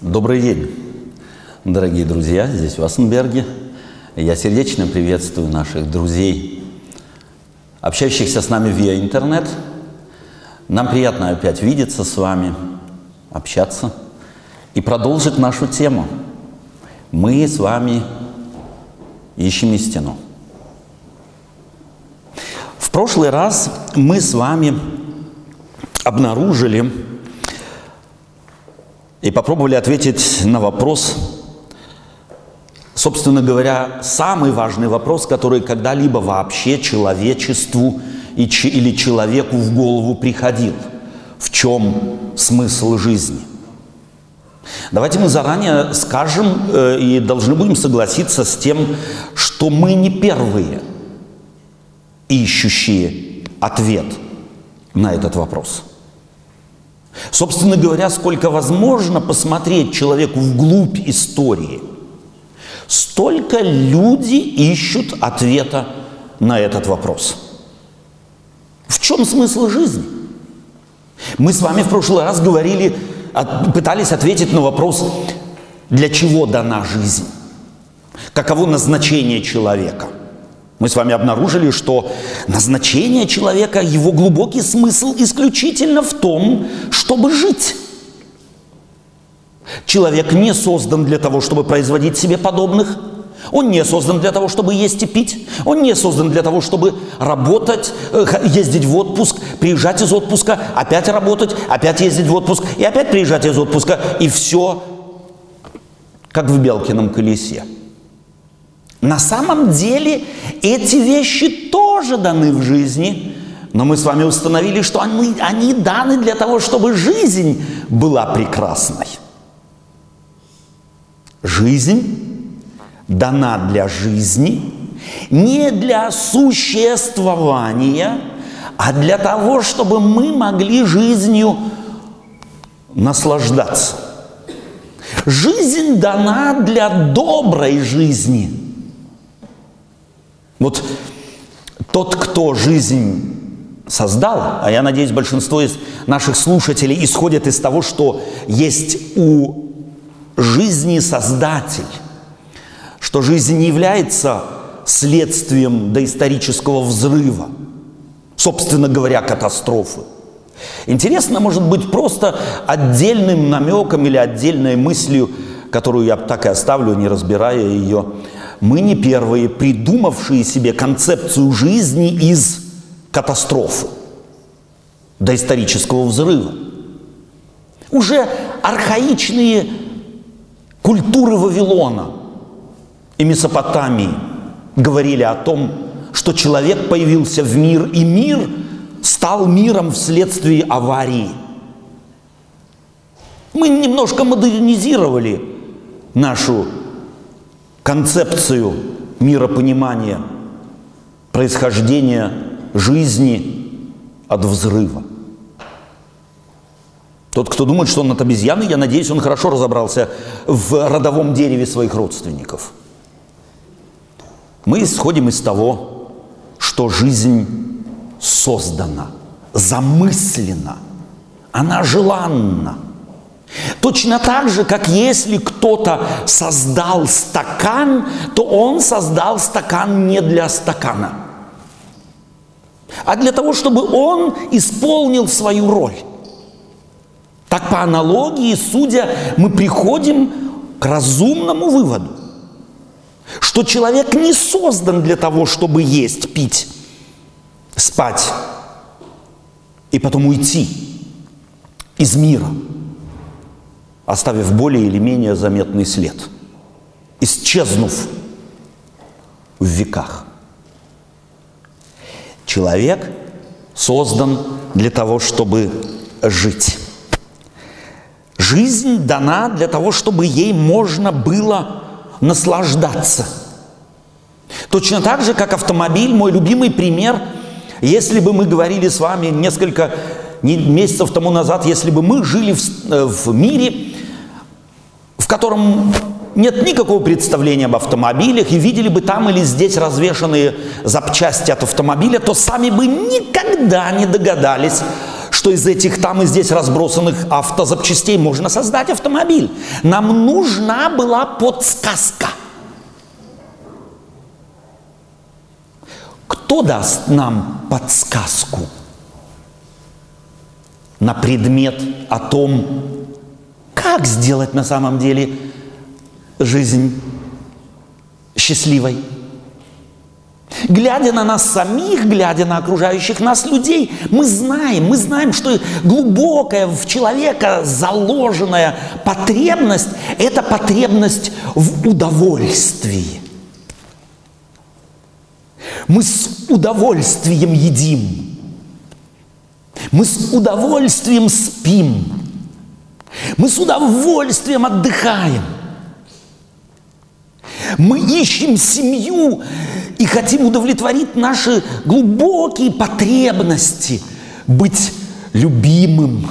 Добрый день, дорогие друзья, здесь в Ассенберге. Я сердечно приветствую наших друзей, общающихся с нами via интернет. Нам приятно опять видеться с вами, общаться и продолжить нашу тему. Мы с вами ищем истину. В прошлый раз мы с вами обнаружили и попробовали ответить на вопрос, собственно говоря, самый важный вопрос, который когда-либо вообще человечеству или человеку в голову приходил. В чем смысл жизни? Давайте мы заранее скажем э, и должны будем согласиться с тем, что мы не первые ищущие ответ на этот вопрос. Собственно говоря, сколько возможно посмотреть человеку вглубь истории, столько люди ищут ответа на этот вопрос. В чем смысл жизни? Мы с вами в прошлый раз говорили, пытались ответить на вопрос, для чего дана жизнь, каково назначение человека – мы с вами обнаружили, что назначение человека, его глубокий смысл исключительно в том, чтобы жить. Человек не создан для того, чтобы производить себе подобных. Он не создан для того, чтобы есть и пить. Он не создан для того, чтобы работать, э, ездить в отпуск, приезжать из отпуска, опять работать, опять ездить в отпуск и опять приезжать из отпуска. И все как в Белкином колесе. На самом деле эти вещи тоже даны в жизни, но мы с вами установили, что они, они даны для того, чтобы жизнь была прекрасной. Жизнь дана для жизни, не для существования, а для того, чтобы мы могли жизнью наслаждаться. Жизнь дана для доброй жизни – вот тот, кто жизнь создал, а я надеюсь, большинство из наших слушателей исходят из того, что есть у жизни Создатель, что жизнь не является следствием доисторического взрыва, собственно говоря, катастрофы. Интересно, может быть, просто отдельным намеком или отдельной мыслью, которую я так и оставлю, не разбирая ее, мы не первые, придумавшие себе концепцию жизни из катастрофы, до исторического взрыва. Уже архаичные культуры Вавилона и Месопотамии говорили о том, что человек появился в мир, и мир стал миром вследствие аварии. Мы немножко модернизировали нашу концепцию миропонимания, происхождения жизни от взрыва. Тот, кто думает, что он от обезьяны, я надеюсь, он хорошо разобрался в родовом дереве своих родственников. Мы исходим из того, что жизнь создана, замыслена, она желанна – Точно так же, как если кто-то создал стакан, то он создал стакан не для стакана, а для того, чтобы он исполнил свою роль. Так по аналогии, судя, мы приходим к разумному выводу, что человек не создан для того, чтобы есть, пить, спать и потом уйти из мира – оставив более или менее заметный след, исчезнув в веках. Человек создан для того, чтобы жить. Жизнь дана для того, чтобы ей можно было наслаждаться. Точно так же, как автомобиль, мой любимый пример, если бы мы говорили с вами несколько месяцев тому назад, если бы мы жили в, э, в мире, в котором нет никакого представления об автомобилях, и видели бы там или здесь развешанные запчасти от автомобиля, то сами бы никогда не догадались, что из этих там и здесь разбросанных автозапчастей можно создать автомобиль. Нам нужна была подсказка. Кто даст нам подсказку на предмет о том, как сделать на самом деле жизнь счастливой? Глядя на нас самих, глядя на окружающих нас людей, мы знаем, мы знаем, что глубокая в человека заложенная потребность – это потребность в удовольствии. Мы с удовольствием едим. Мы с удовольствием спим. Мы с удовольствием отдыхаем. Мы ищем семью и хотим удовлетворить наши глубокие потребности быть любимым.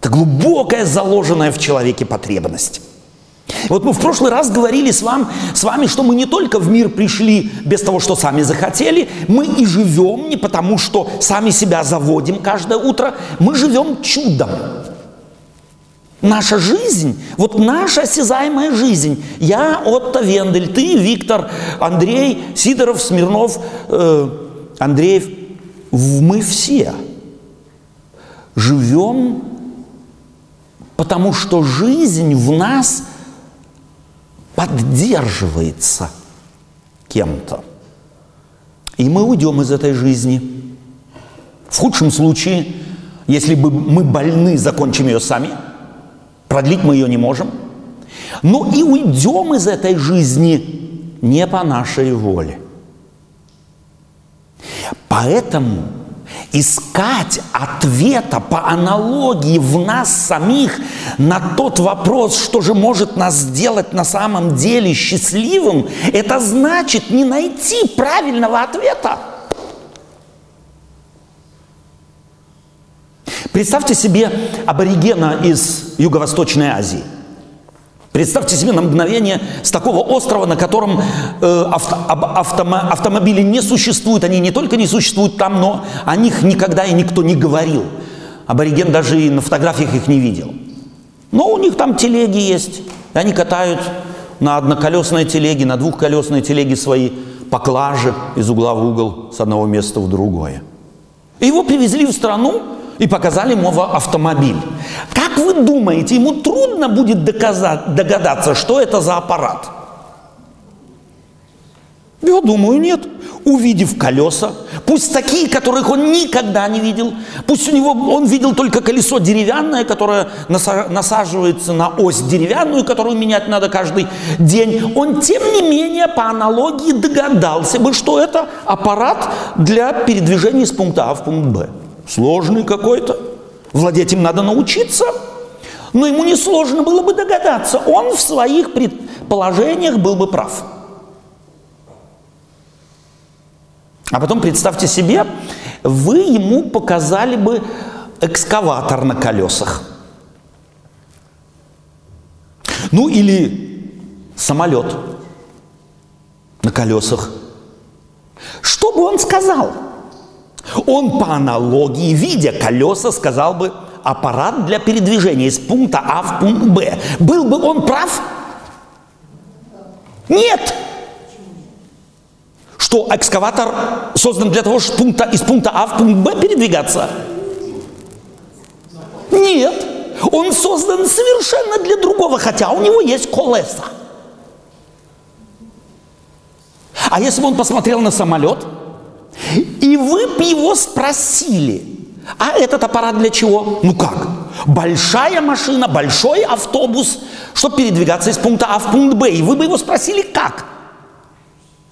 Это глубокая заложенная в человеке потребность. Вот мы в прошлый раз говорили с, вам, с вами, что мы не только в мир пришли без того, что сами захотели, мы и живем не потому, что сами себя заводим каждое утро, мы живем чудом. Наша жизнь, вот наша осязаемая жизнь. Я, Отто Вендель, ты, Виктор, Андрей, Сидоров, Смирнов, э, Андреев. Мы все живем, потому что жизнь в нас поддерживается кем-то. И мы уйдем из этой жизни. В худшем случае, если бы мы больны, закончим ее сами – Продлить мы ее не можем. Но и уйдем из этой жизни не по нашей воле. Поэтому искать ответа по аналогии в нас самих на тот вопрос, что же может нас сделать на самом деле счастливым, это значит не найти правильного ответа. Представьте себе аборигена из Юго-Восточной Азии. Представьте себе на мгновение с такого острова, на котором э, авто, автомо, автомобили не существуют. Они не только не существуют там, но о них никогда и никто не говорил. Абориген даже и на фотографиях их не видел. Но у них там телеги есть. Они катают на одноколесной телеге, на двухколесной телеге свои поклажи из угла в угол, с одного места в другое. Его привезли в страну, и показали ему автомобиль. Как вы думаете, ему трудно будет доказать, догадаться, что это за аппарат? Я думаю, нет. Увидев колеса, пусть такие, которых он никогда не видел, пусть у него он видел только колесо деревянное, которое насаживается на ось деревянную, которую менять надо каждый день, он тем не менее по аналогии догадался бы, что это аппарат для передвижения с пункта А в пункт Б сложный какой-то. Владеть им надо научиться. Но ему несложно было бы догадаться. Он в своих предположениях был бы прав. А потом представьте себе, вы ему показали бы экскаватор на колесах. Ну или самолет на колесах. Что бы он сказал? Он по аналогии, видя колеса, сказал бы аппарат для передвижения из пункта А в пункт Б. Был бы он прав? Нет. Что экскаватор создан для того, чтобы пункта, из пункта А в пункт Б передвигаться? Нет. Он создан совершенно для другого, хотя у него есть колеса. А если бы он посмотрел на самолет – и вы бы его спросили, а этот аппарат для чего? Ну как? Большая машина, большой автобус, чтобы передвигаться из пункта А в пункт Б. И вы бы его спросили, как?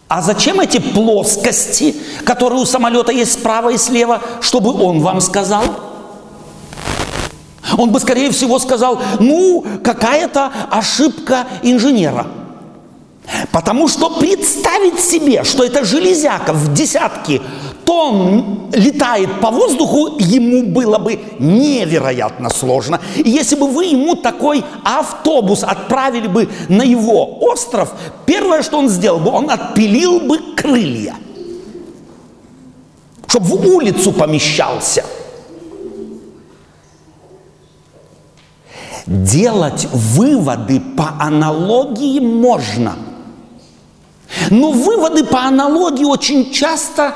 А зачем эти плоскости, которые у самолета есть справа и слева, чтобы он вам сказал? Он бы, скорее всего, сказал, ну, какая-то ошибка инженера – Потому что представить себе, что эта железяка в десятки тонн летает по воздуху, ему было бы невероятно сложно. И если бы вы ему такой автобус отправили бы на его остров, первое, что он сделал бы, он отпилил бы крылья. чтобы в улицу помещался. Делать выводы по аналогии можно. Но выводы по аналогии очень часто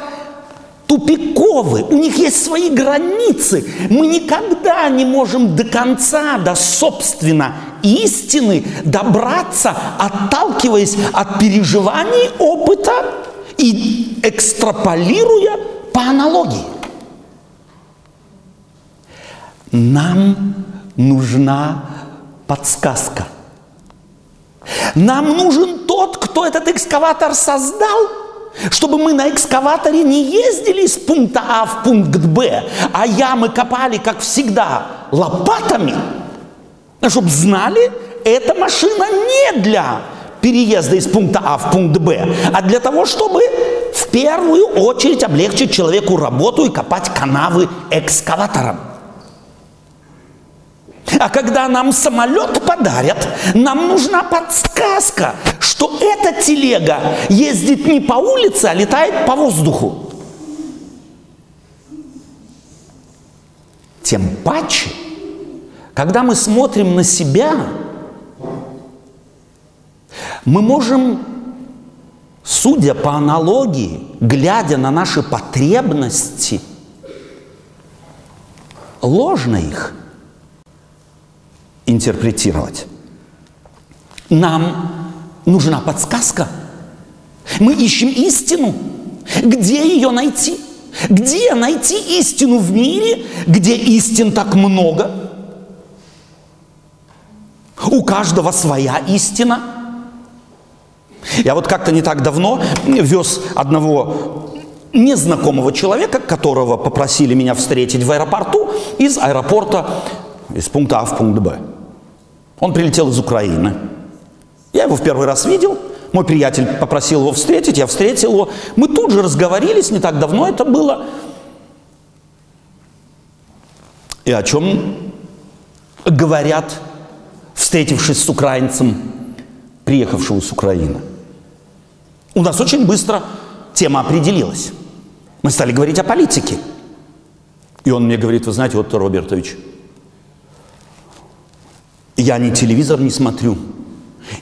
тупиковы, у них есть свои границы. Мы никогда не можем до конца, до собственно истины добраться, отталкиваясь от переживаний, опыта и экстраполируя по аналогии. Нам нужна подсказка. Нам нужен тот, кто этот экскаватор создал – чтобы мы на экскаваторе не ездили с пункта А в пункт Б, а ямы копали, как всегда, лопатами, чтобы знали, эта машина не для переезда из пункта А в пункт Б, а для того, чтобы в первую очередь облегчить человеку работу и копать канавы экскаватором. А когда нам самолет подарят, нам нужна подсказка, что эта телега ездит не по улице, а летает по воздуху. Тем паче, когда мы смотрим на себя, мы можем, судя по аналогии, глядя на наши потребности, ложно их интерпретировать. Нам нужна подсказка. Мы ищем истину. Где ее найти? Где найти истину в мире, где истин так много? У каждого своя истина. Я вот как-то не так давно вез одного незнакомого человека, которого попросили меня встретить в аэропорту, из аэропорта, из пункта А в пункт Б. Он прилетел из Украины. Я его в первый раз видел. Мой приятель попросил его встретить, я встретил его. Мы тут же разговорились, не так давно это было. И о чем говорят, встретившись с украинцем, приехавшего с Украины. У нас очень быстро тема определилась. Мы стали говорить о политике. И он мне говорит, вы знаете, вот Робертович, я ни телевизор не смотрю,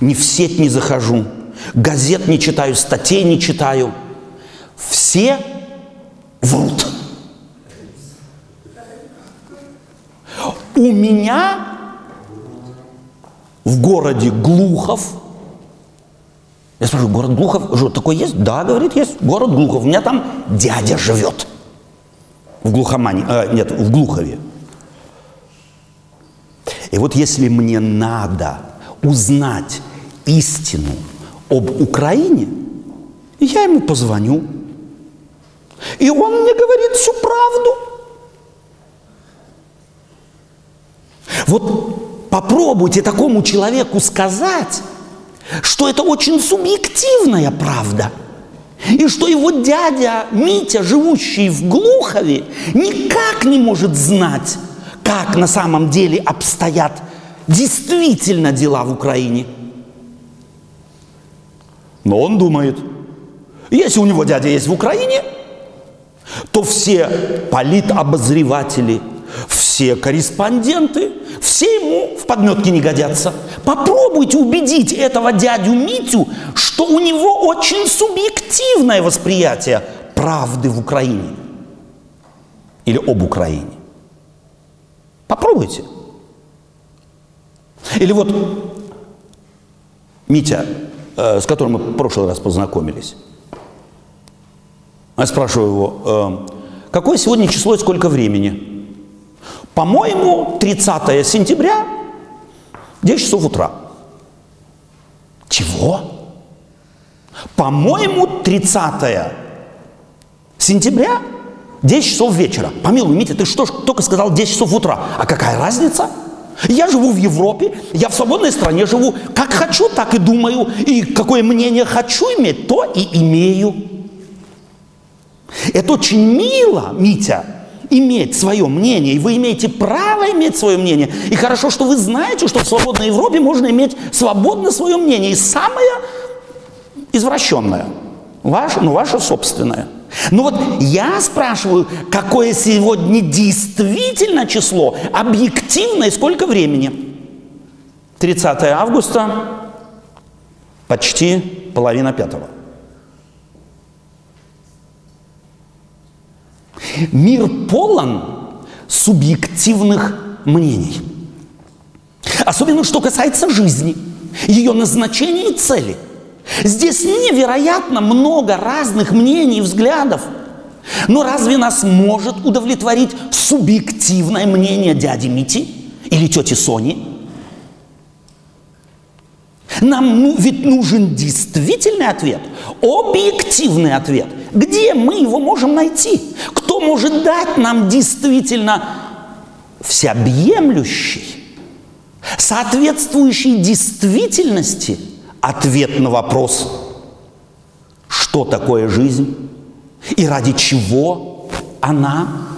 ни в сеть не захожу, газет не читаю, статей не читаю. Все врут. У меня в городе Глухов, я спрашиваю, город Глухов, что такой есть? Да, говорит, есть, город Глухов. У меня там дядя живет. В Глухомане, э, нет, в Глухове. И вот если мне надо узнать истину об Украине, я ему позвоню. И он мне говорит всю правду. Вот попробуйте такому человеку сказать, что это очень субъективная правда. И что его дядя Митя, живущий в Глухове, никак не может знать, как на самом деле обстоят действительно дела в Украине. Но он думает, если у него дядя есть в Украине, то все политобозреватели, все корреспонденты, все ему в подметке не годятся. Попробуйте убедить этого дядю Митю, что у него очень субъективное восприятие правды в Украине или об Украине. Попробуйте. Или вот Митя, э, с которым мы в прошлый раз познакомились. Я спрашиваю его, э, какое сегодня число и сколько времени? По-моему, 30 сентября, 10 часов утра. Чего? По-моему, 30 сентября, 10 часов вечера. Помилуй, Митя, ты что только сказал 10 часов утра? А какая разница? Я живу в Европе, я в свободной стране живу. Как хочу, так и думаю. И какое мнение хочу иметь, то и имею. Это очень мило, Митя, иметь свое мнение. И вы имеете право иметь свое мнение. И хорошо, что вы знаете, что в свободной Европе можно иметь свободно свое мнение. И самое извращенное, ваше, ну, ваше собственное – Ну вот я спрашиваю, какое сегодня действительно число, объективно и сколько времени? 30 августа, почти половина пятого. Мир полон субъективных мнений. Особенно, что касается жизни, ее назначения и цели. Здесь невероятно много разных мнений и взглядов. Но разве нас может удовлетворить субъективное мнение дяди Мити или тети Сони? Нам ну, ведь нужен действительный ответ, объективный ответ. Где мы его можем найти? Кто может дать нам действительно всеобъемлющий, соответствующий действительности ответ на вопрос, что такое жизнь и ради чего она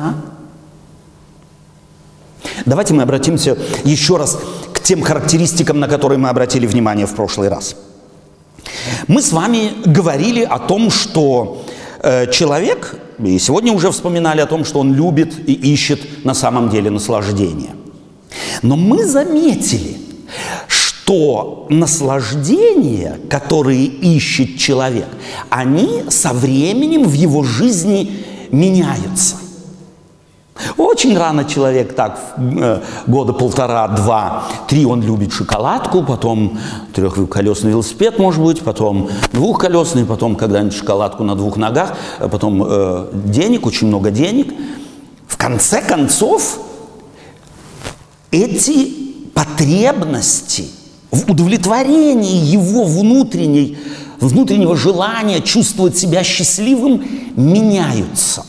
она. Давайте мы обратимся еще раз к тем характеристикам, на которые мы обратили внимание в прошлый раз. Мы с вами говорили о том, что э, человек, и сегодня уже вспоминали о том, что он любит и ищет на самом деле наслаждение. Но мы заметили, что наслаждения, которые ищет человек, они со временем в его жизни меняются – очень рано человек так, э, года полтора, два, три он любит шоколадку, потом трехколесный велосипед, может быть, потом двухколесный, потом когда-нибудь шоколадку на двух ногах, э, потом э, денег, очень много денег. В конце концов, эти потребности в удовлетворении его внутренней, внутреннего желания чувствовать себя счастливым меняются.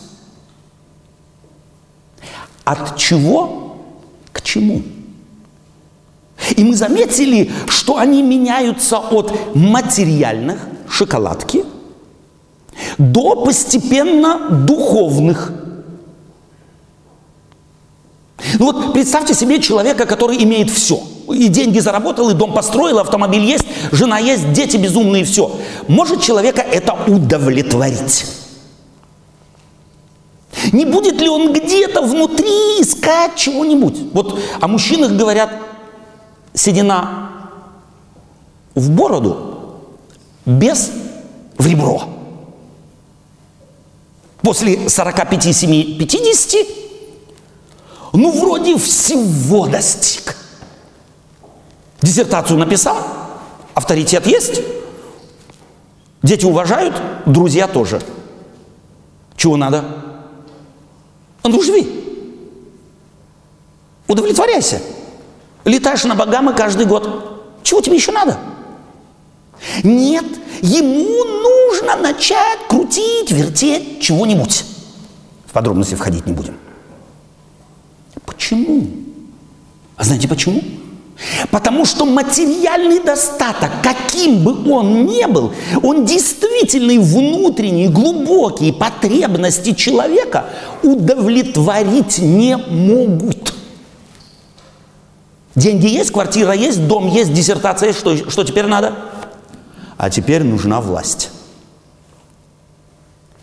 От чего к чему? И мы заметили, что они меняются от материальных, шоколадки, до постепенно духовных. Ну вот представьте себе человека, который имеет все. И деньги заработал, и дом построил, автомобиль есть, жена есть, дети безумные, все. Может человека это удовлетворить? Не будет ли он где-то внутри искать чего-нибудь? Вот о мужчинах говорят, седина в бороду, без в ребро. После 45, 7, 50, ну, вроде всего достиг. Диссертацию написал, авторитет есть, дети уважают, друзья тоже. Чего надо? Ну живи. Удовлетворяйся. Летаешь на Багамы каждый год. Чего тебе еще надо? Нет, ему нужно начать крутить, вертеть чего-нибудь. В подробности входить не будем. Почему? А знаете почему? Потому что материальный достаток, каким бы он ни был, он действительно внутренние, глубокие потребности человека удовлетворить не могут. Деньги есть, квартира есть, дом есть, диссертация есть. Что, что теперь надо? А теперь нужна власть.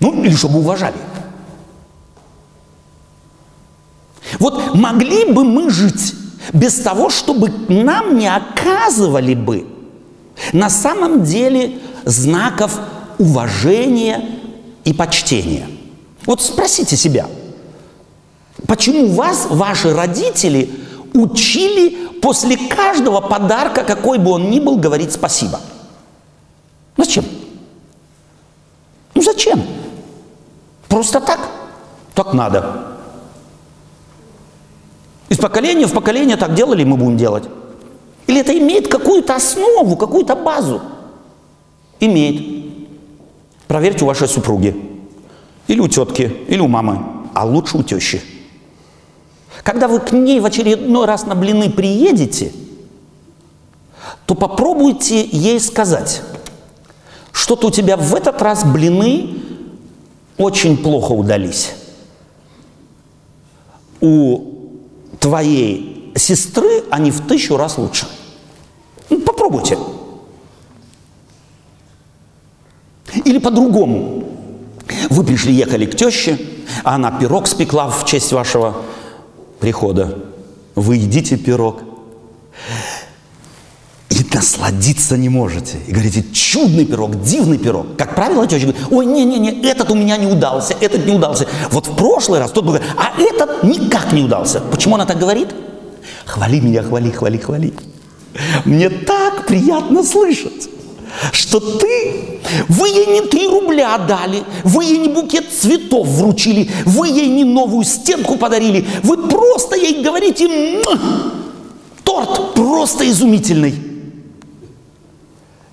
Ну, или чтобы уважали. Вот могли бы мы жить без того, чтобы нам не оказывали бы на самом деле знаков уважения и почтения. Вот спросите себя, почему вас ваши родители учили после каждого подарка, какой бы он ни был, говорить спасибо? Зачем? Ну зачем? Просто так? Так надо. Из поколения в поколение так делали, мы будем делать. Или это имеет какую-то основу, какую-то базу? Имеет. Проверьте у вашей супруги. Или у тетки, или у мамы. А лучше у тещи. Когда вы к ней в очередной раз на блины приедете, то попробуйте ей сказать, что-то у тебя в этот раз блины очень плохо удались. У твоей сестры, они в тысячу раз лучше. Ну, попробуйте. Или по-другому. Вы пришли, ехали к теще, а она пирог спекла в честь вашего прихода. Вы едите пирог насладиться не можете. И говорите, чудный пирог, дивный пирог. Как правило, теща говорит, ой, не-не-не, этот у меня не удался, этот не удался. Вот в прошлый раз тот говорит, а этот никак не удался. Почему она так говорит? Хвали меня, хвали, хвали, хвали. Мне так приятно слышать что ты, вы ей не три рубля дали, вы ей не букет цветов вручили, вы ей не новую стенку подарили, вы просто ей говорите, торт просто изумительный.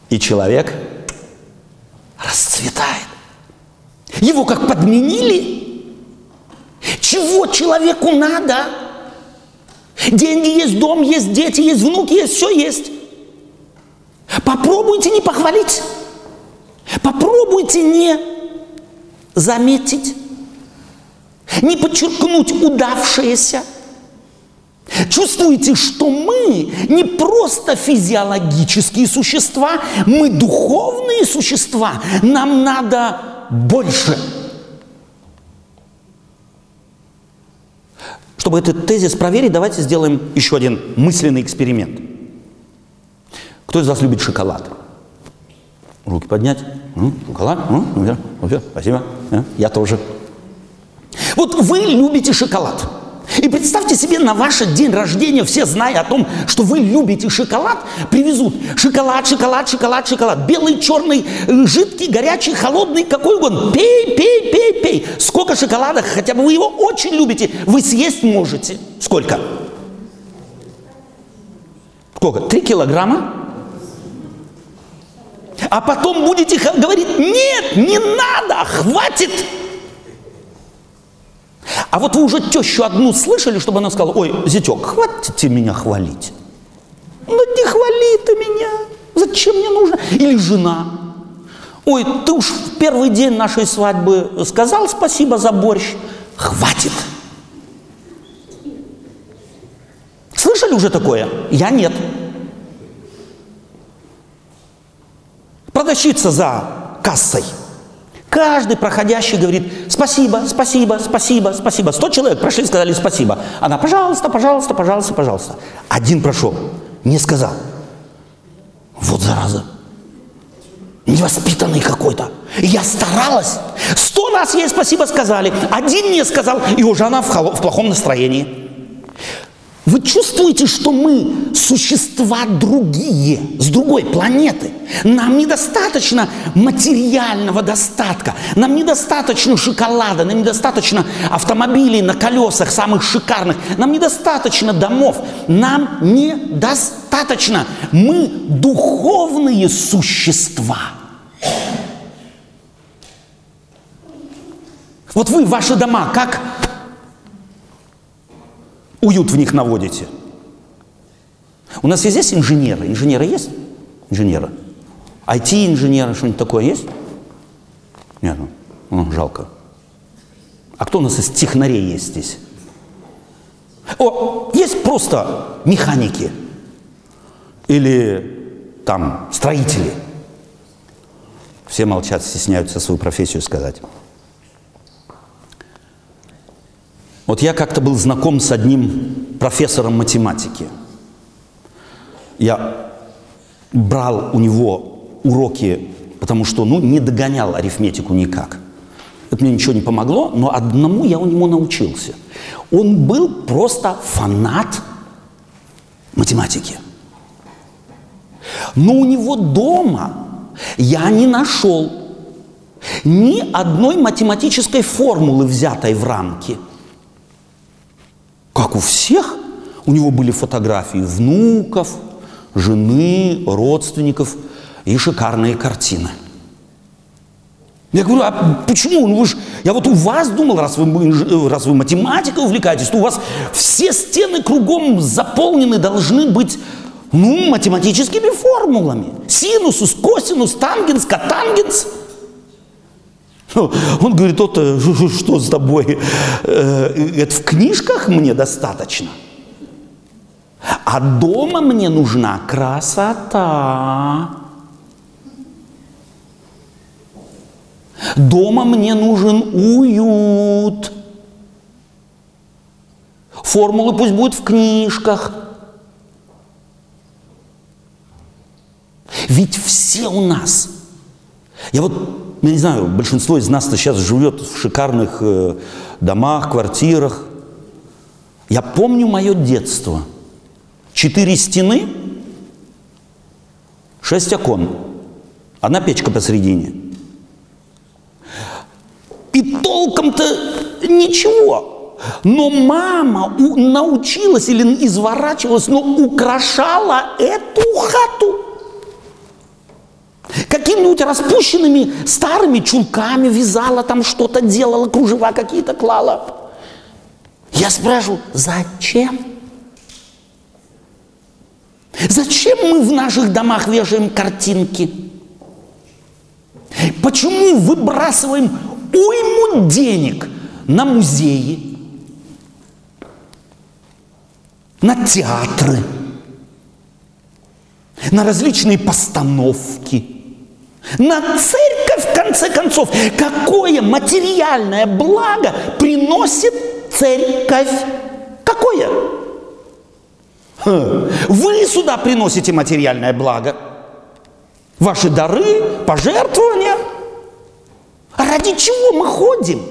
И человек расцветает. Его как подменили. Чего человеку надо? Деньги есть, дом есть, дети есть, внуки есть, все есть. Попробуйте не похвалить. Попробуйте не заметить, не подчеркнуть удавшееся. Чувствуете, что мы не просто физиологические существа, мы духовные существа. Нам надо больше. Чтобы этот тезис проверить, давайте сделаем еще один мысленный эксперимент. Кто из вас любит шоколад? Руки поднять. Шоколад? Ну, ну, ну, спасибо. Я тоже. Вот вы любите шоколад. И представьте себе, на ваш день рождения, все зная о том, что вы любите шоколад, привезут шоколад, шоколад, шоколад, шоколад. Белый, черный, э, жидкий, горячий, холодный, какой угодно. Пей, пей, пей, пей. Сколько шоколада, хотя бы вы его очень любите, вы съесть можете. Сколько? Сколько? Три килограмма? А потом будете говорить, нет, не надо, хватит. А вот вы уже тещу одну слышали, чтобы она сказала, ой, зятек, хватите меня хвалить. Ну не хвали ты меня, зачем мне нужно? Или жена, ой, ты уж в первый день нашей свадьбы сказал спасибо за борщ, хватит. Слышали уже такое? Я нет. Продавщица за кассой. Каждый проходящий говорит спасибо, спасибо, спасибо, спасибо. Сто человек прошли, сказали спасибо. Она, пожалуйста, пожалуйста, пожалуйста, пожалуйста. Один прошел, не сказал. Вот зараза. Невоспитанный какой-то. я старалась. Сто раз ей спасибо сказали. Один не сказал, и уже она в, в плохом настроении. Вы чувствуете, что мы существа другие, с другой планеты. Нам недостаточно материального достатка, нам недостаточно шоколада, нам недостаточно автомобилей на колесах самых шикарных, нам недостаточно домов, нам недостаточно. Мы духовные существа. Вот вы, ваши дома, как уют в них наводите. У нас есть здесь инженеры? Инженеры есть? Инженеры. IT-инженеры, что-нибудь такое есть? Нет, ну, ну, жалко. А кто у нас из технарей есть здесь? О, есть просто механики или там строители. Все молчат, стесняются свою профессию сказать. Вот я как-то был знаком с одним профессором математики. Я брал у него уроки, потому что ну, не догонял арифметику никак. Это мне ничего не помогло, но одному я у него научился. Он был просто фанат математики. Но у него дома я не нашел ни одной математической формулы, взятой в рамки – как у всех, у него были фотографии внуков, жены, родственников и шикарные картины. Я говорю, а почему? Ну вы ж, я вот у вас думал, раз вы, раз вы математикой увлекаетесь, то у вас все стены кругом заполнены должны быть ну, математическими формулами. Синусус, косинус, тангенс, котангенс – он говорит, вот э, что с тобой? Э, это в книжках мне достаточно. А дома мне нужна красота. Дома мне нужен уют. Формулы пусть будут в книжках. Ведь все у нас. Я вот, я не знаю, большинство из нас сейчас живет в шикарных э, домах, квартирах. Я помню мое детство. Четыре стены, шесть окон, одна печка посередине. И толком-то ничего. Но мама научилась или изворачивалась, но украшала эту хату какими-нибудь распущенными старыми чулками вязала там что-то, делала, кружева какие-то клала. Я спрашиваю, зачем? Зачем мы в наших домах вешаем картинки? Почему выбрасываем уйму денег на музеи, на театры, на различные постановки – на церковь, в конце концов, какое материальное благо приносит церковь? Какое? Вы сюда приносите материальное благо. Ваши дары, пожертвования. А ради чего мы ходим?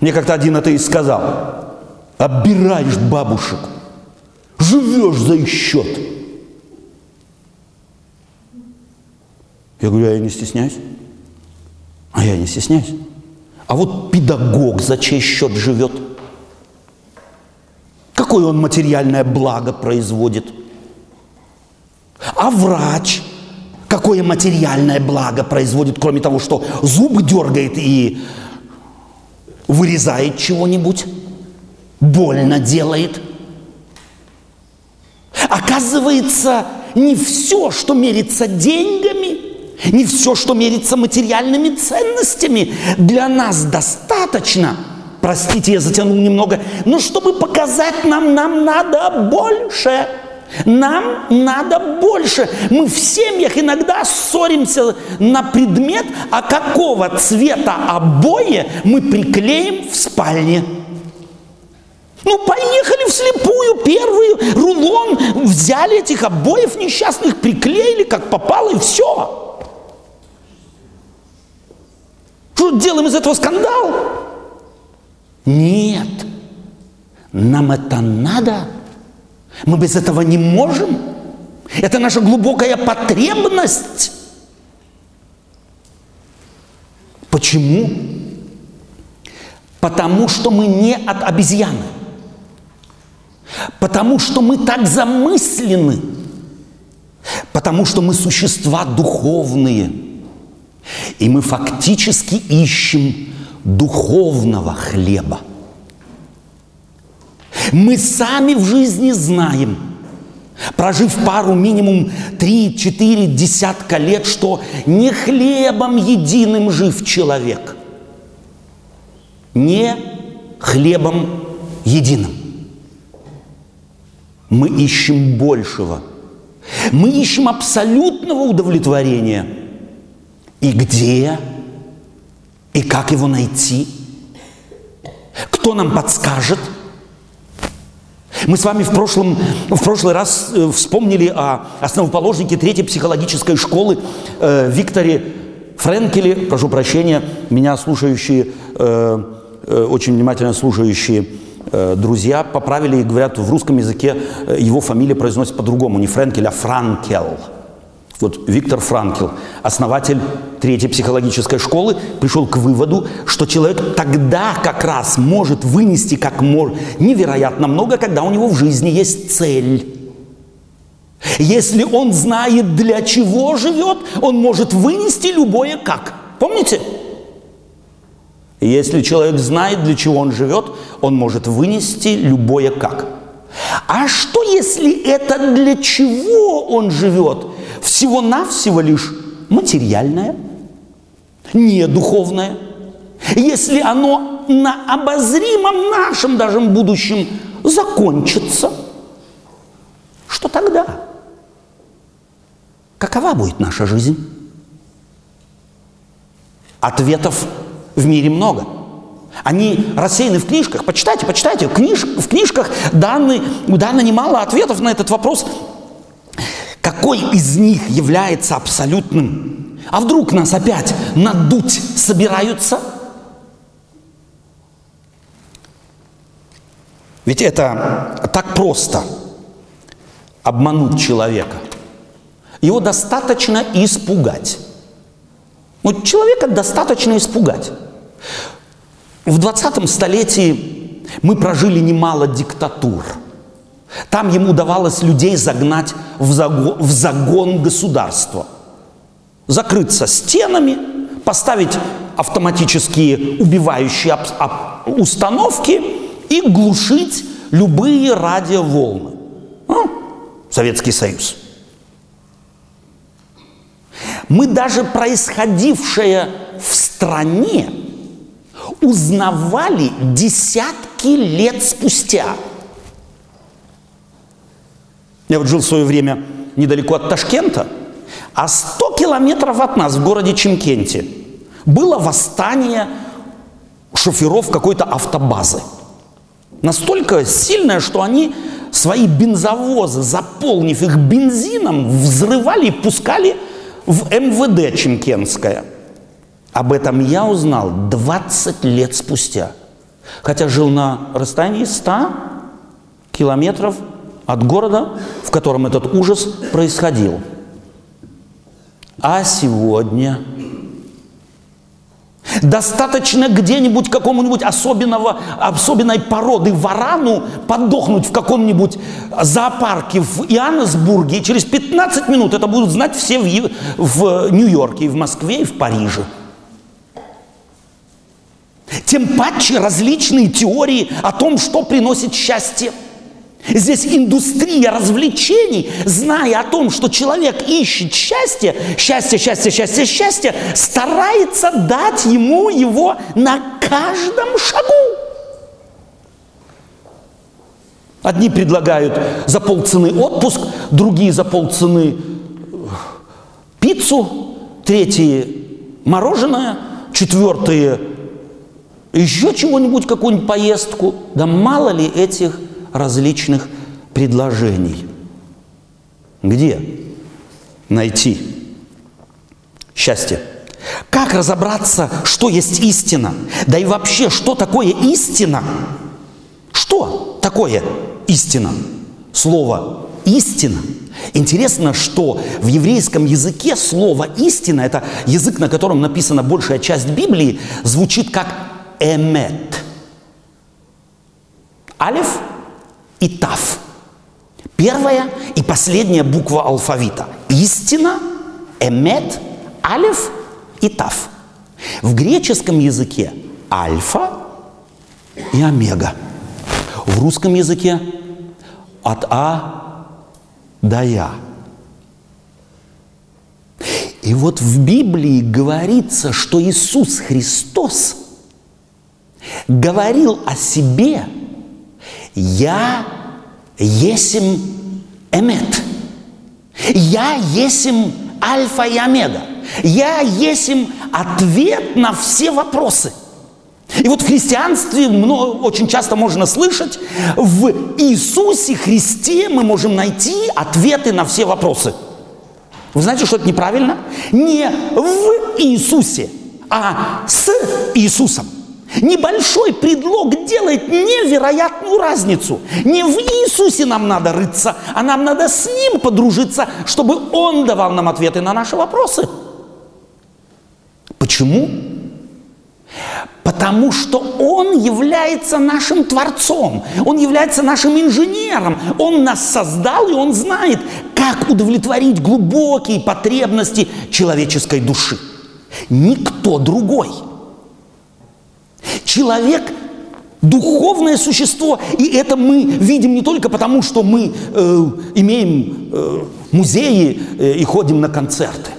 Мне как-то один атеист сказал, обираешь бабушек, живешь за их счет. Я говорю, а я не стесняюсь. А я не стесняюсь. А вот педагог за чей счет живет? Какое он материальное благо производит? А врач какое материальное благо производит, кроме того, что зубы дергает и вырезает чего-нибудь, больно делает? Оказывается, не все, что мерится деньгами, не все, что мерится материальными ценностями, для нас достаточно. Простите, я затянул немного. Но чтобы показать нам, нам надо больше. Нам надо больше. Мы в семьях иногда ссоримся на предмет, а какого цвета обои мы приклеим в спальне. Ну, поехали вслепую, первый рулон, взяли этих обоев несчастных, приклеили, как попало, и все. Что, делаем из этого скандал? Нет. Нам это надо. Мы без этого не можем. Это наша глубокая потребность. Почему? Потому что мы не от обезьяны. Потому что мы так замыслены. Потому что мы существа духовные – и мы фактически ищем духовного хлеба. Мы сами в жизни знаем, прожив пару минимум три-четыре десятка лет, что не хлебом единым жив человек, не хлебом единым. Мы ищем большего. Мы ищем абсолютного удовлетворения – и где? И как его найти? Кто нам подскажет? Мы с вами в, прошлом, в прошлый раз э, вспомнили о основоположнике третьей психологической школы э, Викторе Френкеле, прошу прощения, меня слушающие, э, э, очень внимательно слушающие э, друзья поправили и говорят, в русском языке его фамилия произносится по-другому, не Френкель, а Франкел. Вот Виктор Франкл, основатель третьей психологической школы, пришел к выводу, что человек тогда как раз может вынести как мор невероятно много, когда у него в жизни есть цель. Если он знает, для чего живет, он может вынести любое как. Помните? Если человек знает, для чего он живет, он может вынести любое как. А что, если это для чего он живет – всего-навсего лишь материальное, не духовное. Если оно на обозримом нашем даже будущем закончится, что тогда? какова будет наша жизнь? Ответов в мире много. Они рассеяны в книжках. Почитайте, почитайте. Книж, в книжках даны, дано немало ответов на этот вопрос. Какой из них является абсолютным? А вдруг нас опять надуть собираются? Ведь это так просто обмануть человека. Его достаточно испугать. Вот человека достаточно испугать. В 20 столетии мы прожили немало диктатур. Там ему удавалось людей загнать в загон, в загон государства. Закрыться стенами, поставить автоматические убивающие установки и глушить любые радиоволны. А? Советский Союз. Мы даже происходившее в стране узнавали десятки лет спустя. Я вот жил в свое время недалеко от Ташкента, а 100 километров от нас, в городе Чимкенте, было восстание шоферов какой-то автобазы. Настолько сильное, что они свои бензовозы, заполнив их бензином, взрывали и пускали в МВД Чемкенское. Об этом я узнал 20 лет спустя. Хотя жил на расстоянии 100 километров от города, в котором этот ужас происходил. А сегодня Достаточно где-нибудь какому-нибудь особенного, особенной породы варану подохнуть в каком-нибудь зоопарке в Иоаннесбурге, и через 15 минут это будут знать все в, в Нью-Йорке, и в Москве, и в Париже. Тем паче различные теории о том, что приносит счастье – Здесь индустрия развлечений, зная о том, что человек ищет счастье, счастье, счастье, счастье, счастье, старается дать ему его на каждом шагу. Одни предлагают за полцены отпуск, другие за полцены э, пиццу, третьи мороженое, четвертые еще чего-нибудь, какую-нибудь поездку. Да мало ли этих различных предложений. Где найти счастье? Как разобраться, что есть истина? Да и вообще, что такое истина? Что такое истина? Слово истина. Интересно, что в еврейском языке слово истина, это язык, на котором написана большая часть Библии, звучит как эмет. Алиф и Тав. Первая и последняя буква алфавита. Истина, эмет, алиф и тав. В греческом языке альфа и омега. В русском языке от А до Я. И вот в Библии говорится, что Иисус Христос говорил о себе – я есим эмет. Я есим альфа и омега. Я есим ответ на все вопросы. И вот в христианстве много, очень часто можно слышать, в Иисусе Христе мы можем найти ответы на все вопросы. Вы знаете, что это неправильно? Не в Иисусе, а с Иисусом. Небольшой предлог делает невероятную разницу. Не в Иисусе нам надо рыться, а нам надо с Ним подружиться, чтобы Он давал нам ответы на наши вопросы. Почему? Потому что Он является нашим Творцом, Он является нашим инженером, Он нас создал и Он знает, как удовлетворить глубокие потребности человеческой души. Никто другой – Человек духовное существо, и это мы видим не только потому, что мы э, имеем э, музеи э, и ходим на концерты.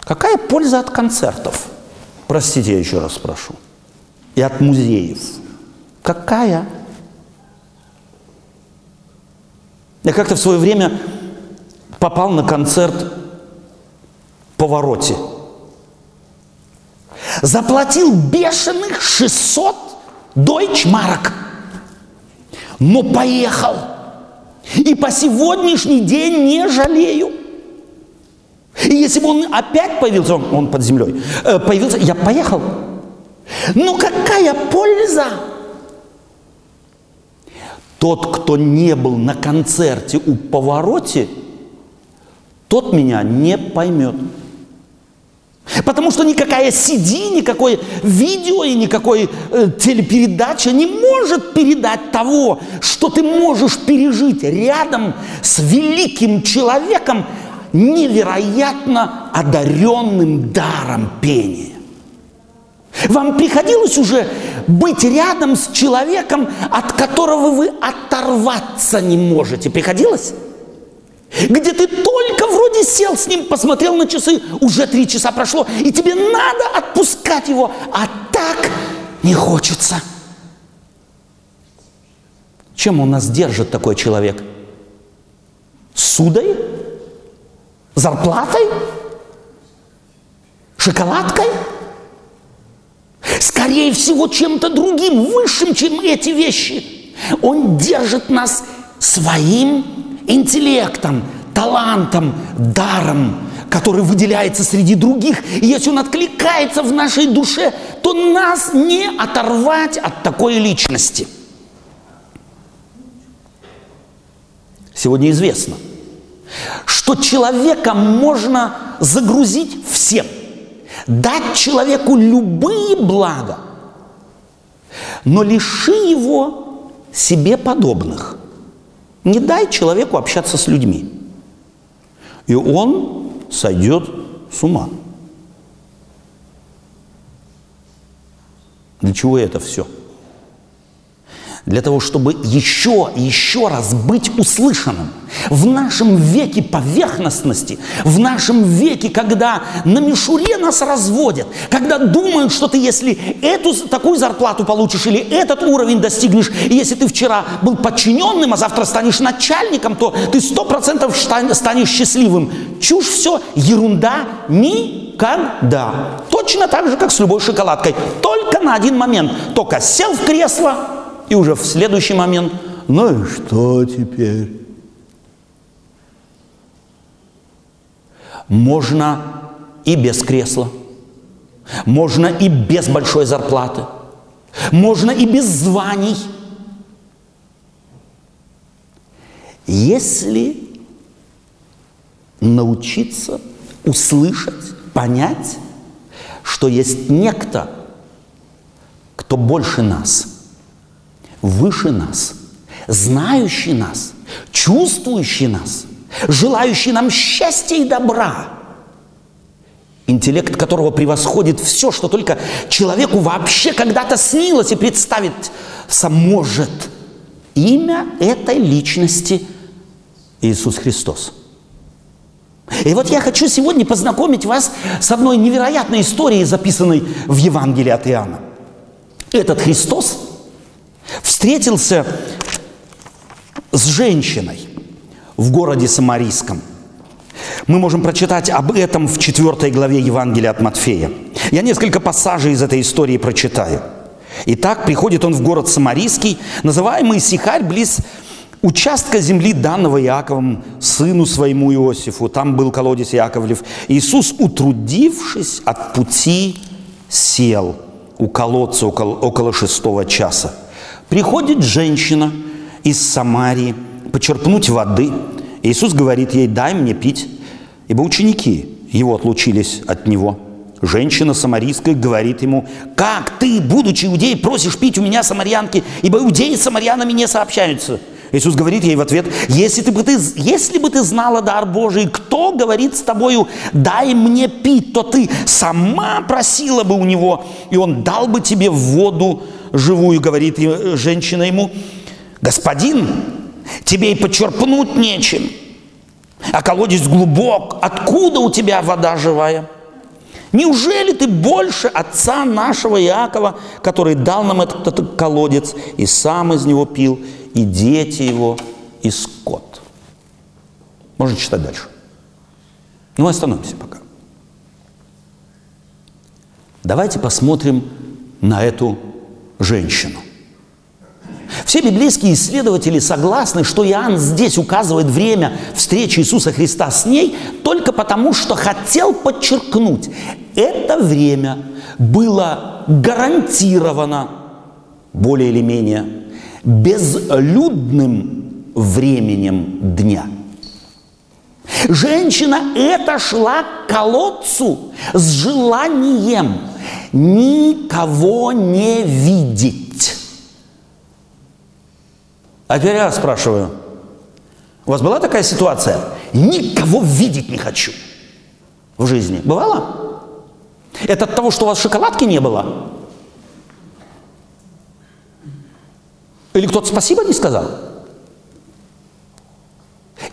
Какая польза от концертов? Простите, я еще раз спрошу. И от музеев. Какая? Я как-то в свое время попал на концерт повороте. Заплатил бешеных 600 дойчмарок. Но поехал. И по сегодняшний день не жалею. И если бы он опять появился, он, он под землей, э, появился, я поехал. Но какая польза? Тот, кто не был на концерте у повороте, тот меня не поймет. Потому что никакая CD, никакое видео и никакой э, телепередача не может передать того, что ты можешь пережить рядом с великим человеком, невероятно одаренным даром пения. Вам приходилось уже быть рядом с человеком, от которого вы оторваться не можете? Приходилось? Где ты только вроде сел с ним, посмотрел на часы, уже три часа прошло, и тебе надо отпускать его, а так не хочется. Чем он нас держит, такой человек? Судой? Зарплатой? Шоколадкой? Скорее всего, чем-то другим, высшим, чем эти вещи. Он держит нас своим интеллектом, талантом, даром, который выделяется среди других. И если он откликается в нашей душе, то нас не оторвать от такой личности. Сегодня известно, что человека можно загрузить всем, дать человеку любые блага, но лиши его себе подобных – не дай человеку общаться с людьми. И он сойдет с ума. Для чего это все? для того, чтобы еще и еще раз быть услышанным. В нашем веке поверхностности, в нашем веке, когда на мишуре нас разводят, когда думают, что ты, если эту такую зарплату получишь или этот уровень достигнешь, если ты вчера был подчиненным, а завтра станешь начальником, то ты сто процентов станешь счастливым. Чушь все, ерунда, никогда. Точно так же, как с любой шоколадкой. Только на один момент. Только сел в кресло, и уже в следующий момент, ну и что теперь? Можно и без кресла, можно и без большой зарплаты, можно и без званий. Если научиться услышать, понять, что есть некто, кто больше нас – выше нас, знающий нас, чувствующий нас, желающий нам счастья и добра, интеллект которого превосходит все, что только человеку вообще когда-то снилось и представить может. Имя этой личности Иисус Христос. И вот я хочу сегодня познакомить вас с одной невероятной историей, записанной в Евангелии от Иоанна. Этот Христос встретился с женщиной в городе Самарийском. Мы можем прочитать об этом в 4 главе Евангелия от Матфея. Я несколько пассажей из этой истории прочитаю. Итак, приходит он в город Самарийский, называемый Сихарь, близ участка земли данного Иаковом сыну своему Иосифу. Там был колодец Яковлев. Иисус, утрудившись от пути, сел у колодца около, около шестого часа. Приходит женщина из Самарии почерпнуть воды. Иисус говорит ей, дай мне пить, ибо ученики его отлучились от него. Женщина самарийская говорит ему, как ты, будучи иудеей, просишь пить у меня самарянки, ибо иудеи с самарянами не сообщаются. Иисус говорит ей в ответ, если, ты бы ты, если бы ты знала дар Божий, кто говорит с тобою, дай мне пить, то ты сама просила бы у него, и он дал бы тебе воду живую, говорит женщина ему, господин, тебе и почерпнуть нечем, а колодец глубок, откуда у тебя вода живая? Неужели ты больше отца нашего Иакова, который дал нам этот, этот колодец, и сам из него пил, и дети его, и скот? Можно читать дальше. Ну, остановимся пока. Давайте посмотрим на эту женщину. Все библейские исследователи согласны, что Иоанн здесь указывает время встречи Иисуса Христа с ней только потому, что хотел подчеркнуть, это время было гарантировано более или менее безлюдным временем дня. Женщина эта шла к колодцу с желанием никого не видеть. А теперь я спрашиваю, у вас была такая ситуация? Никого видеть не хочу в жизни. Бывало? Это от того, что у вас шоколадки не было? Или кто-то спасибо не сказал?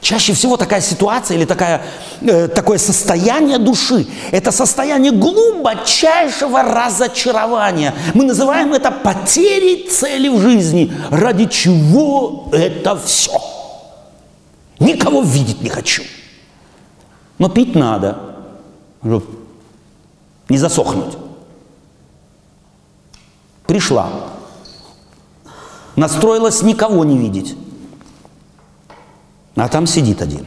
Чаще всего такая ситуация или такая, э, такое состояние души – это состояние глубочайшего разочарования. Мы называем это потерей цели в жизни. Ради чего это все? Никого видеть не хочу. Но пить надо, чтобы не засохнуть. Пришла, настроилась никого не видеть. А там сидит один.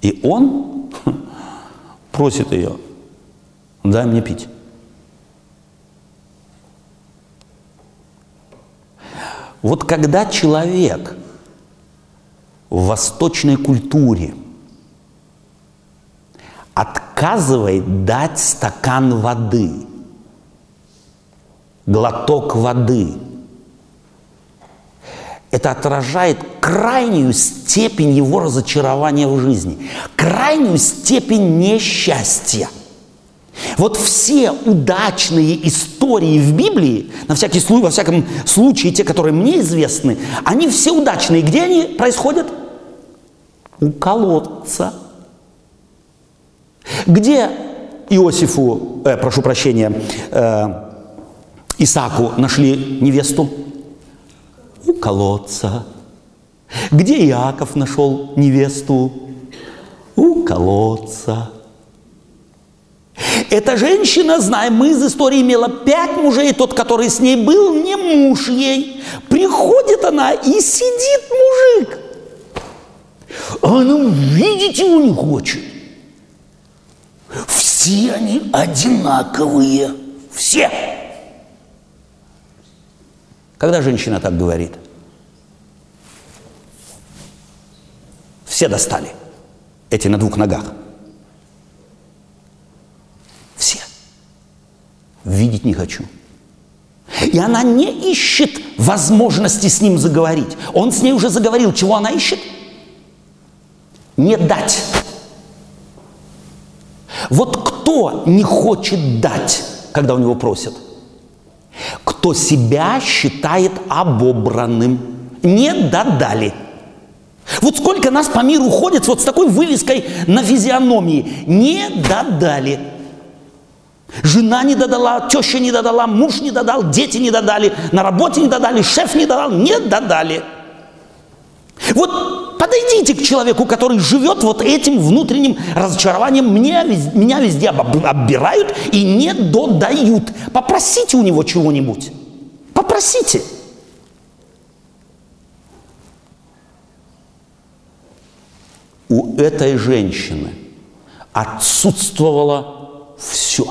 И он просит ее, дай мне пить. Вот когда человек в восточной культуре отказывает дать стакан воды, глоток воды – это отражает крайнюю степень его разочарования в жизни, крайнюю степень несчастья. Вот все удачные истории в Библии, на всякий случай, во всяком случае, те, которые мне известны, они все удачные. Где они происходят? У колодца. Где Иосифу, э, прошу прощения, э, Исааку нашли невесту? У колодца. Где Иаков нашел невесту? У колодца. Эта женщина, знаем мы из истории, имела пять мужей, тот, который с ней был, не муж ей. Приходит она и сидит мужик. А она видеть его не хочет. Все они одинаковые. Все. Когда женщина так говорит? Все достали. Эти на двух ногах. Все. Видеть не хочу. И она не ищет возможности с ним заговорить. Он с ней уже заговорил. Чего она ищет? Не дать. Вот кто не хочет дать, когда у него просят? Кто себя считает обобранным. Не додали. Вот сколько нас по миру ходит вот с такой вывеской на физиономии. Не додали. Жена не додала, теща не додала, муж не додал, дети не додали, на работе не додали, шеф не додал, не додали. Вот подойдите к человеку, который живет вот этим внутренним разочарованием. Меня, меня везде оббирают и не додают. Попросите у него чего-нибудь. Попросите. У этой женщины отсутствовало все.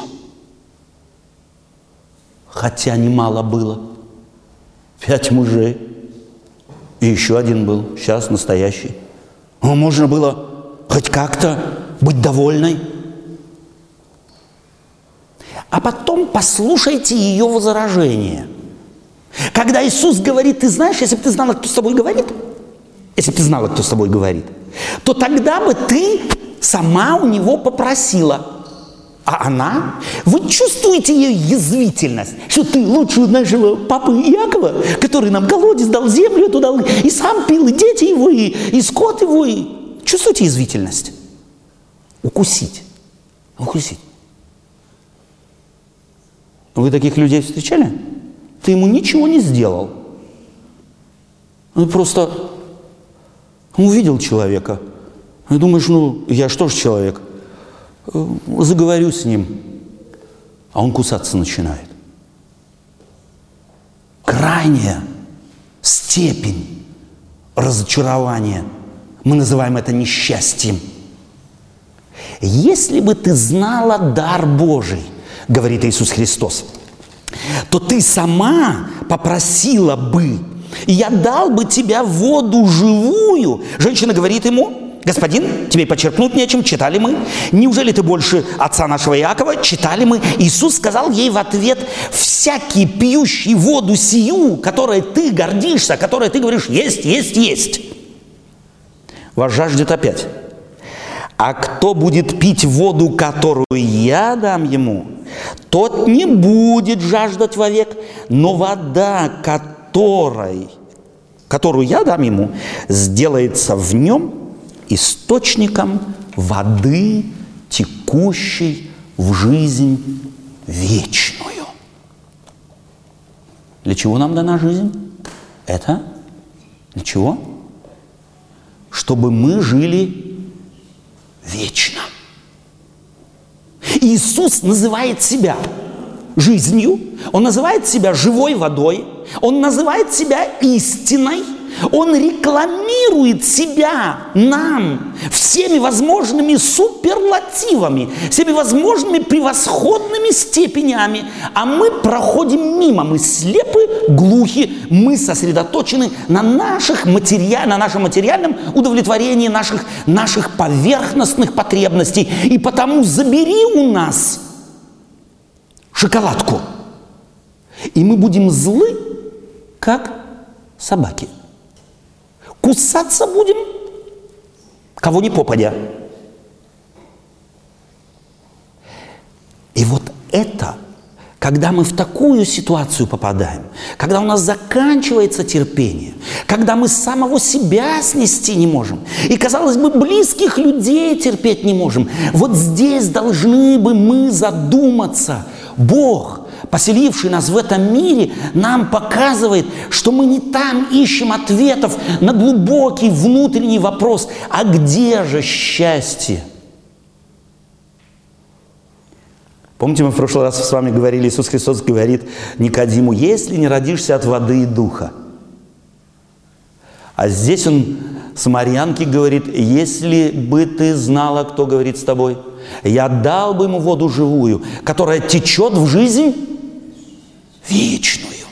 Хотя немало было. Пять мужей. И еще один был, сейчас настоящий. Но можно было хоть как-то быть довольной. А потом послушайте ее возражение. Когда Иисус говорит, ты знаешь, если бы ты знала, кто с тобой говорит, если бы ты знала, кто с тобой говорит, то тогда бы ты сама у него попросила. А она, вы чувствуете ее язвительность, что ты лучше нашего папы Якова, который нам колодец дал, землю эту дал, и сам пил, и дети его, и, и скот его. И... Чувствуете язвительность? Укусить. Укусить. Вы таких людей встречали? Ты ему ничего не сделал. Он просто увидел человека И думаешь, ну, я что ж человек? Э, заговорю с ним, а он кусаться начинает. Крайняя степень разочарования. Мы называем это несчастьем. Если бы ты знала дар Божий, говорит Иисус Христос, то ты сама попросила бы, и я дал бы тебя воду живую. Женщина говорит ему, Господин, тебе подчеркнуть нечем, читали мы. Неужели ты больше отца нашего Иакова? Читали мы. Иисус сказал ей в ответ, всякий пьющий воду сию, которой ты гордишься, которой ты говоришь, есть, есть, есть, вас жаждет опять. А кто будет пить воду, которую я дам ему, тот не будет жаждать вовек, но вода, которой, которую я дам ему, сделается в нем источником воды, текущей в жизнь вечную. Для чего нам дана жизнь? Это для чего? Чтобы мы жили вечно. Иисус называет себя жизнью, Он называет себя живой водой, Он называет себя истиной – он рекламирует себя нам всеми возможными суперлативами, всеми возможными превосходными степенями, а мы проходим мимо, мы слепы, глухи, мы сосредоточены на, наших материаль, на нашем материальном удовлетворении наших, наших поверхностных потребностей. И потому забери у нас шоколадку, и мы будем злы, как собаки. Кусаться будем, кого не попадя. И вот это, когда мы в такую ситуацию попадаем, когда у нас заканчивается терпение, когда мы самого себя снести не можем, и, казалось бы, близких людей терпеть не можем, вот здесь должны бы мы задуматься, Бог – поселивший нас в этом мире, нам показывает, что мы не там ищем ответов на глубокий внутренний вопрос, а где же счастье? Помните, мы в прошлый раз с вами говорили, Иисус Христос говорит Никодиму, если не родишься от воды и духа. А здесь он самарянке говорит, если бы ты знала, кто говорит с тобой, я дал бы ему воду живую, которая течет в жизнь вечную.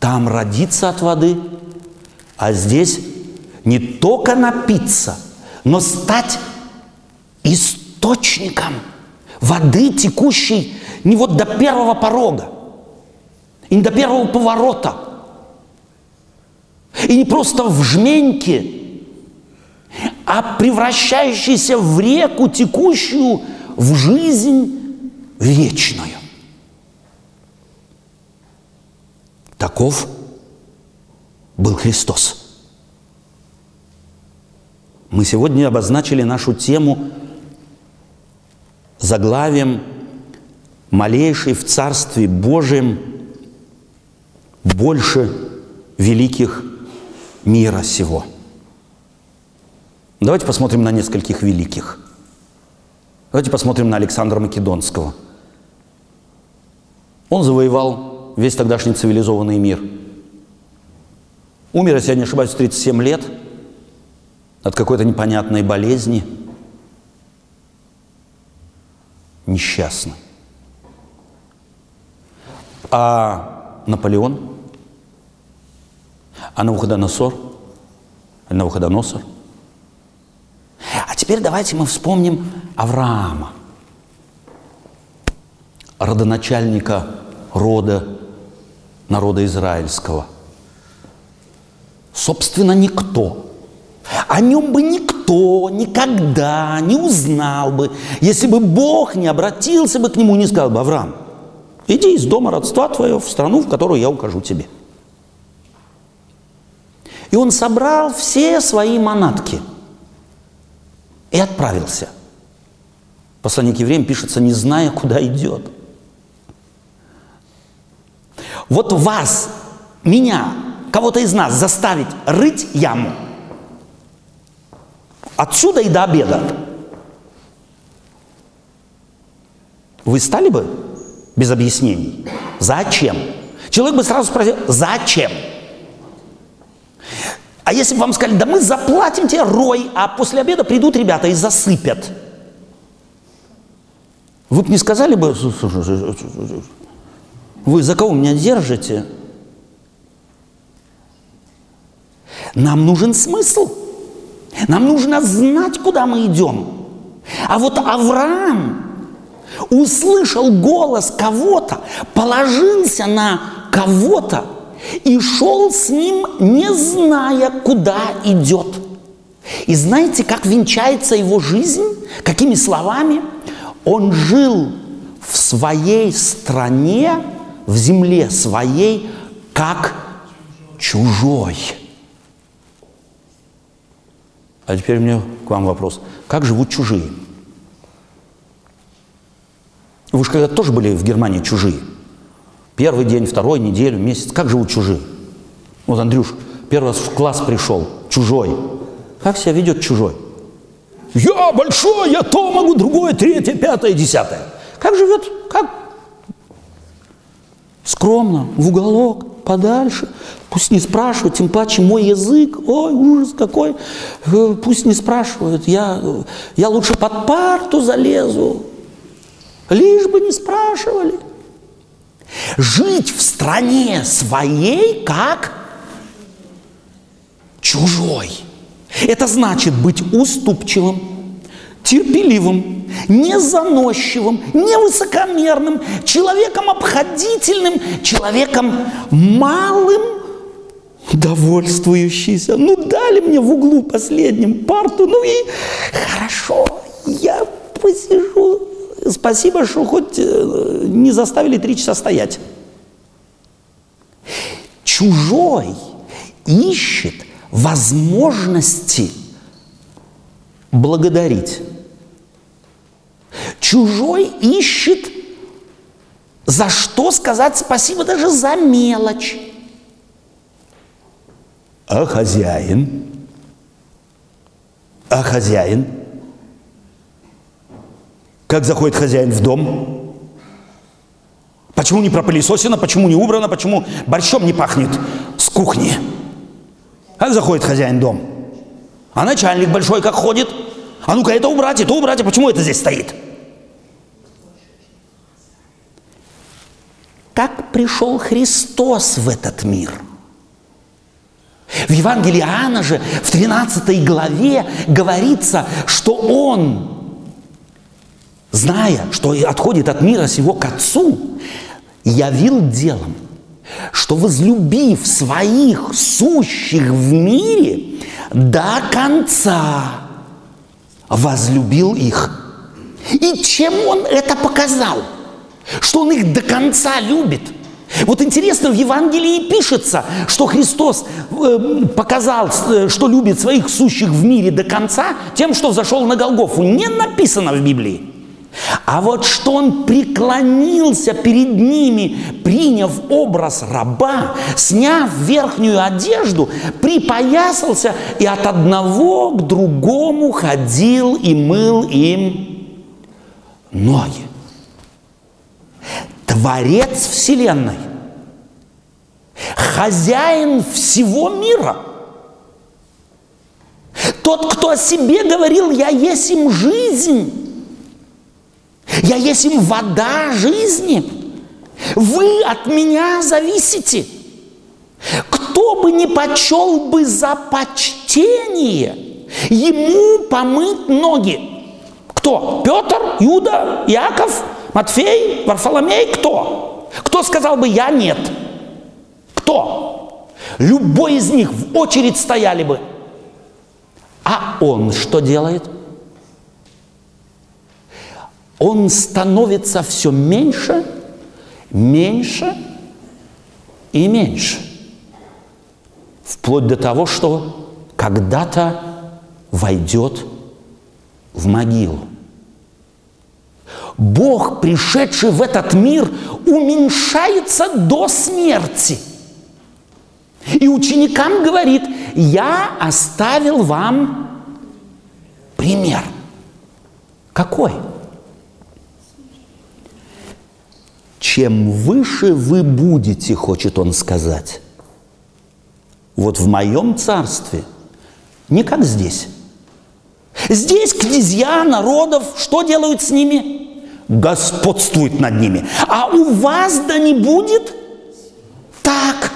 Там родиться от воды, а здесь не только напиться, но стать источником воды, текущей не вот до первого порога, и не до первого поворота, и не просто в жменьке, а превращающейся в реку, текущую в жизнь вечную. Таков был Христос. Мы сегодня обозначили нашу тему заглавием «Малейший в Царстве Божьем больше великих мира сего». Давайте посмотрим на нескольких великих. Давайте посмотрим на Александра Македонского. Он завоевал весь тогдашний цивилизованный мир. Умер, если я не ошибаюсь, в 37 лет от какой-то непонятной болезни. Несчастно. А Наполеон? А Навуходоносор? Навуходоносор? А теперь давайте мы вспомним Авраама, родоначальника рода народа израильского. Собственно, никто. О нем бы никто никогда не узнал бы, если бы Бог не обратился бы к нему и не сказал бы, Авраам, иди из дома родства твоего в страну, в которую я укажу тебе. И он собрал все свои манатки и отправился. Послание к евреям пишется, не зная, куда идет – вот вас, меня, кого-то из нас заставить рыть яму, Отсюда и до обеда. Вы стали бы без объяснений? Зачем? Человек бы сразу спросил, зачем? А если бы вам сказали, да мы заплатим тебе рой, а после обеда придут ребята и засыпят. Вы бы не сказали бы, вы за кого меня держите? Нам нужен смысл. Нам нужно знать, куда мы идем. А вот Авраам услышал голос кого-то, положился на кого-то и шел с ним, не зная, куда идет. И знаете, как венчается его жизнь? Какими словами? Он жил в своей стране, в земле своей, как чужой. А теперь мне к вам вопрос. Как живут чужие? Вы же когда тоже были в Германии чужие. Первый день, второй, неделю, месяц. Как живут чужие? Вот Андрюш первый раз в класс пришел, чужой. Как себя ведет чужой? Я большой, я то могу, другое, третье, пятое, десятое. Как живет? Как? Скромно, в уголок, подальше. Пусть не спрашивают, тем паче мой язык, ой, ужас какой. Э, пусть не спрашивают, я, я лучше под парту залезу. Лишь бы не спрашивали. Жить в стране своей как чужой. Это значит быть уступчивым, терпеливым, не заносчивым, не высокомерным, человеком обходительным, человеком малым, довольствующийся. Ну, дали мне в углу последним парту, ну и хорошо, я посижу. Спасибо, что хоть э, не заставили три часа стоять. Чужой ищет возможности благодарить. Чужой ищет за что сказать спасибо даже за мелочь. А хозяин? А хозяин? Как заходит хозяин в дом? Почему не пропылесосено, почему не убрано, почему борщом не пахнет с кухни? Как заходит хозяин дом? А начальник большой как ходит? А ну-ка это убрать, это убрать, а почему это здесь стоит? Как пришел Христос в этот мир? В Евангелии Иоанна же в 13 главе говорится, что Он, зная, что отходит от мира сего к Отцу, явил делом, что возлюбив своих сущих в мире до конца, возлюбил их. И чем он это показал? Что он их до конца любит. Вот интересно, в Евангелии пишется, что Христос э, показал, э, что любит своих сущих в мире до конца, тем, что взошел на Голгофу. Не написано в Библии. А вот что он преклонился перед ними, приняв образ раба, сняв верхнюю одежду, припоясался и от одного к другому ходил и мыл им ноги. Творец Вселенной, хозяин всего мира – тот, кто о себе говорил, я есть им жизнь, я есть им вода жизни. Вы от меня зависите. Кто бы не почел бы за почтение ему помыть ноги? Кто? Петр, Юда, Яков, Матфей, Варфоломей? Кто? Кто сказал бы «я нет»? Кто? Любой из них в очередь стояли бы. А он что делает? он становится все меньше, меньше и меньше. Вплоть до того, что когда-то войдет в могилу. Бог, пришедший в этот мир, уменьшается до смерти. И ученикам говорит, я оставил вам пример. Какой? Чем выше вы будете, хочет он сказать, вот в моем царстве, не как здесь. Здесь князья народов, что делают с ними? Господствуют над ними. А у вас да не будет так.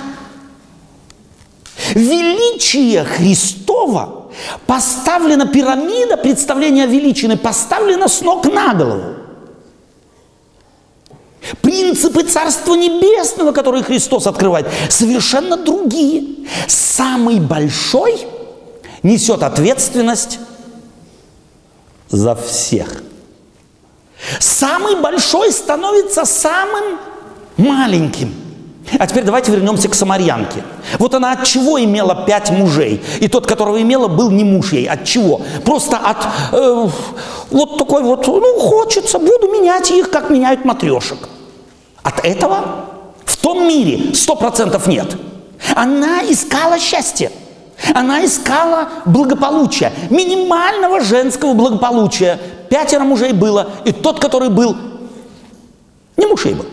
Величие Христова поставлена пирамида представления величины, поставлена с ног на голову. Принципы Царства Небесного, которые Христос открывает, совершенно другие. Самый большой несет ответственность за всех. Самый большой становится самым маленьким. А теперь давайте вернемся к самарянке. Вот она от чего имела пять мужей? И тот, которого имела, был не муж ей. От чего? Просто от э, вот такой вот, ну, хочется, буду менять их, как меняют матрешек. От этого в том мире сто процентов нет. Она искала счастье. Она искала благополучия, минимального женского благополучия. Пятеро мужей было, и тот, который был, не муж ей был.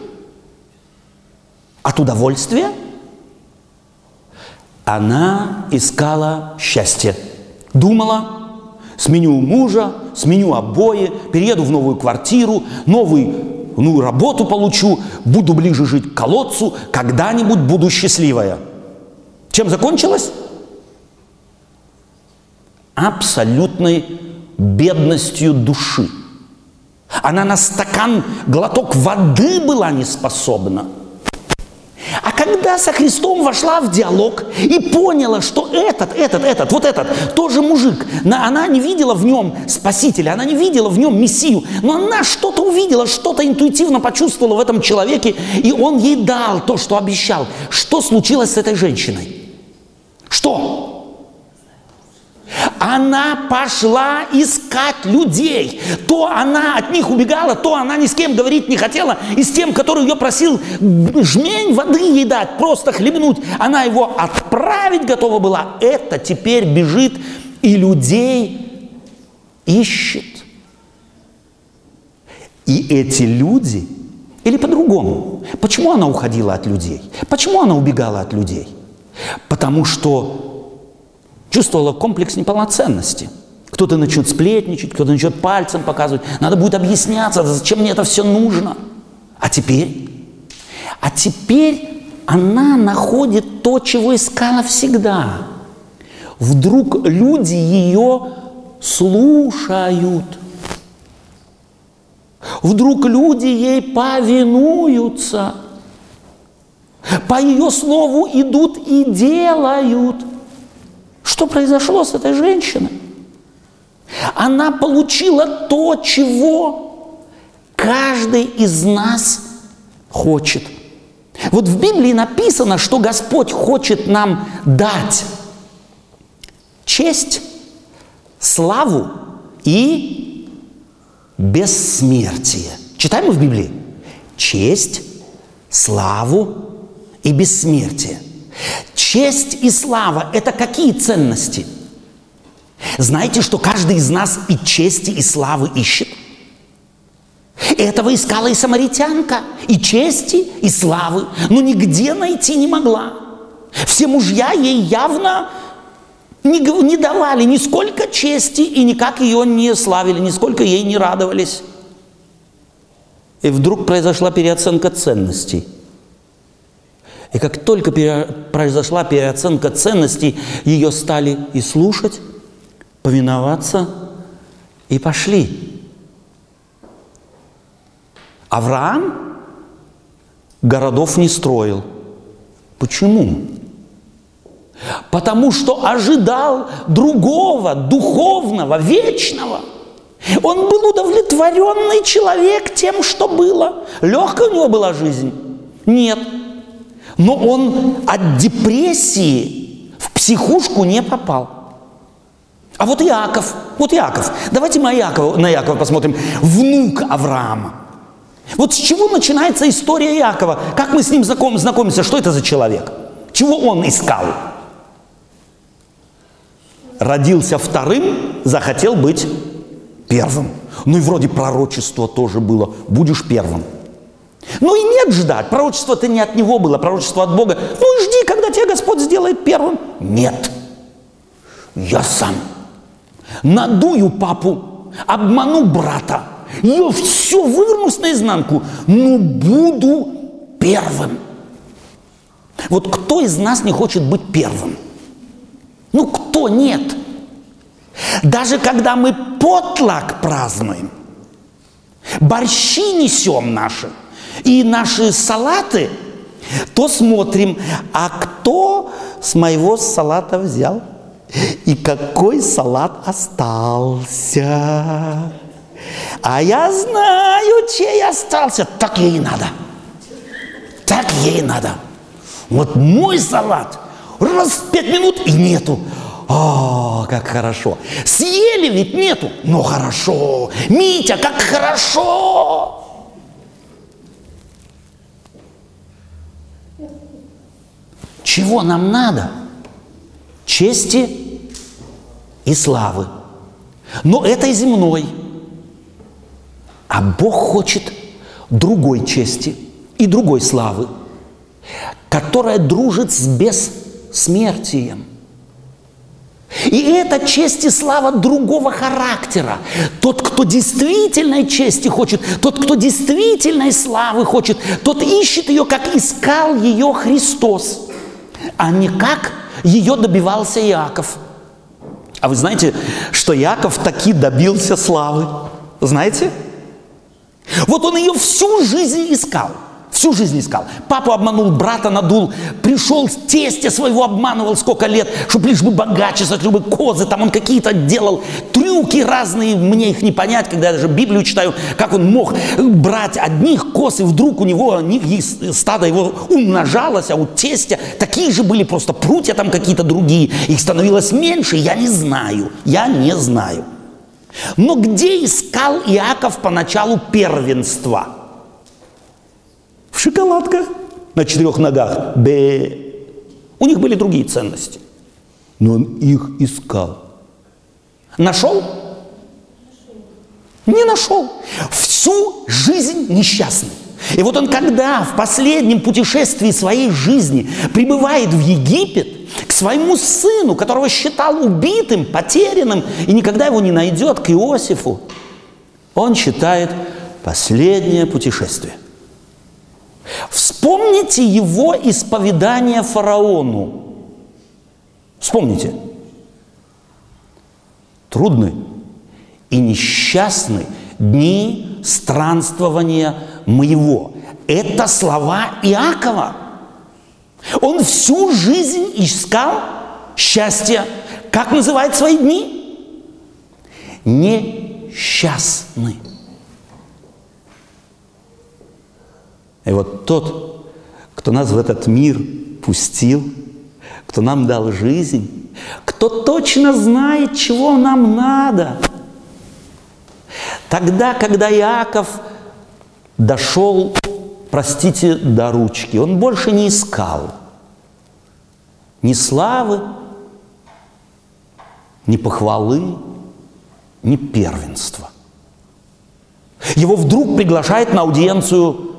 От удовольствия она искала счастье. Думала, сменю мужа, сменю обои, перееду в новую квартиру, новый, ну, работу получу, буду ближе жить к колодцу, когда-нибудь буду счастливая. Чем закончилось? Абсолютной бедностью души. Она на стакан, глоток воды была не способна – а когда со Христом вошла в диалог и поняла, что этот, этот, этот, вот этот, тоже мужик, она не видела в нем Спасителя, она не видела в нем Мессию, но она что-то увидела, что-то интуитивно почувствовала в этом человеке, и он ей дал то, что обещал. Что случилось с этой женщиной? Что? Она пошла искать людей. То она от них убегала, то она ни с кем говорить не хотела. И с тем, который ее просил жмень воды ей дать, просто хлебнуть, она его отправить готова была. Это теперь бежит и людей ищет. И эти люди, или по-другому, почему она уходила от людей? Почему она убегала от людей? Потому что чувствовала комплекс неполноценности. Кто-то начнет сплетничать, кто-то начнет пальцем показывать. Надо будет объясняться, зачем мне это все нужно. А теперь? А теперь она находит то, чего искала всегда. Вдруг люди ее слушают. Вдруг люди ей повинуются. По ее слову идут и делают. Что произошло с этой женщиной? Она получила то, чего каждый из нас хочет. Вот в Библии написано, что Господь хочет нам дать честь, славу и бессмертие. Читаем мы в Библии? Честь, славу и бессмертие. Честь и слава – это какие ценности? Знаете, что каждый из нас и чести, и славы ищет? Этого искала и самаритянка, и чести, и славы, но нигде найти не могла. Все мужья ей явно не, не давали нисколько чести и никак ее не славили, нисколько ей не радовались. И вдруг произошла переоценка ценностей – и как только произошла переоценка ценностей, ее стали и слушать, повиноваться и пошли. Авраам городов не строил. Почему? Потому что ожидал другого, духовного, вечного. Он был удовлетворенный человек тем, что было. Легкая у него была жизнь? Нет но он от депрессии в психушку не попал. А вот Иаков, вот Иаков, давайте мы на Иакова посмотрим, внук Авраама. Вот с чего начинается история Иакова? Как мы с ним знаком, знакомимся? Что это за человек? Чего он искал? Родился вторым захотел быть первым. Ну и вроде пророчество тоже было. Будешь первым. Ну и нет ждать. Пророчество-то не от него было, пророчество от Бога. Ну и жди, когда тебя Господь сделает первым. Нет. Я сам. Надую папу, обману брата. Я все вывернусь наизнанку, но буду первым. Вот кто из нас не хочет быть первым? Ну, кто нет? Даже когда мы потлак празднуем, борщи несем наши и наши салаты, то смотрим, а кто с моего салата взял? И какой салат остался? А я знаю, чей остался. Так ей надо. Так ей надо. Вот мой салат раз пять минут и нету. О, как хорошо. Съели ведь нету, но хорошо. Митя, как хорошо. Чего нам надо? Чести и славы. Но это и земной. А Бог хочет другой чести и другой славы, которая дружит с бессмертием. И это честь и слава другого характера. Тот, кто действительной чести хочет, тот, кто действительной славы хочет, тот ищет ее, как искал ее Христос, а не как ее добивался Иаков. А вы знаете, что Иаков таки добился славы? Знаете? Вот он ее всю жизнь искал. Всю жизнь искал. Папу обманул, брата надул, пришел, тестя своего обманывал сколько лет, чтобы лишь бы богаче чтобы козы, там он какие-то делал, трюки разные, мне их не понять, когда я даже Библию читаю, как он мог брать одних коз, и вдруг у него они, стадо его умножалось, а у тестя такие же были просто прутья там какие-то другие, их становилось меньше, я не знаю, я не знаю. Но где искал Иаков поначалу первенства? В шоколадках на четырех ногах. Б. У них были другие ценности. Но он их искал. Нашел? Не нашел. Всю жизнь несчастный. И вот он когда в последнем путешествии своей жизни прибывает в Египет, к своему сыну, которого считал убитым, потерянным, и никогда его не найдет, к Иосифу, он считает последнее путешествие. Вспомните его исповедание фараону. Вспомните. Трудны и несчастны дни странствования моего. Это слова Иакова. Он всю жизнь искал счастье. Как называет свои дни? Несчастный. И вот тот, кто нас в этот мир пустил, кто нам дал жизнь, кто точно знает, чего нам надо. Тогда, когда Иаков дошел простите, до ручки. Он больше не искал ни славы, ни похвалы, ни первенства. Его вдруг приглашает на аудиенцию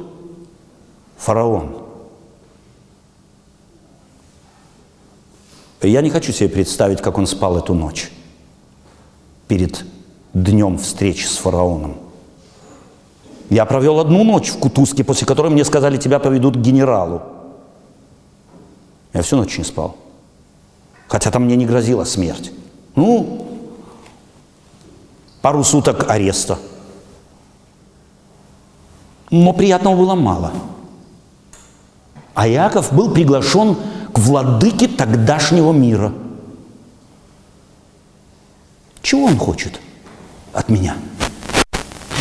фараон. Я не хочу себе представить, как он спал эту ночь перед днем встречи с фараоном – я провел одну ночь в Кутузке, после которой мне сказали, тебя поведут к генералу. Я всю ночь не спал. Хотя там мне не грозила смерть. Ну, пару суток ареста. Но приятного было мало. А Яков был приглашен к владыке тогдашнего мира. Чего он хочет от меня?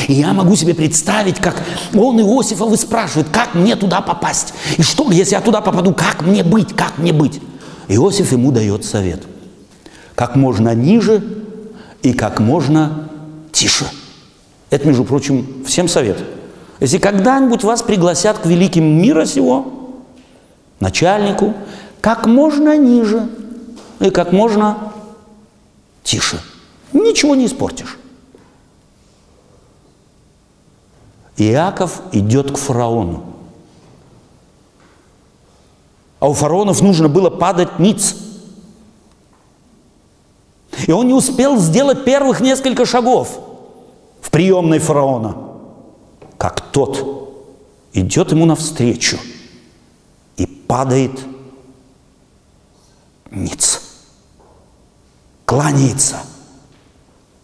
И я могу себе представить, как он Иосифа выспрашивает, как мне туда попасть? И что, если я туда попаду, как мне быть, как мне быть? Иосиф ему дает совет. Как можно ниже и как можно тише. Это, между прочим, всем совет. Если когда-нибудь вас пригласят к великим мира сего, начальнику, как можно ниже и как можно тише. Ничего не испортишь. Иаков идет к фараону. А у фараонов нужно было падать ниц. И он не успел сделать первых несколько шагов в приемной фараона, как тот идет ему навстречу и падает ниц, кланяется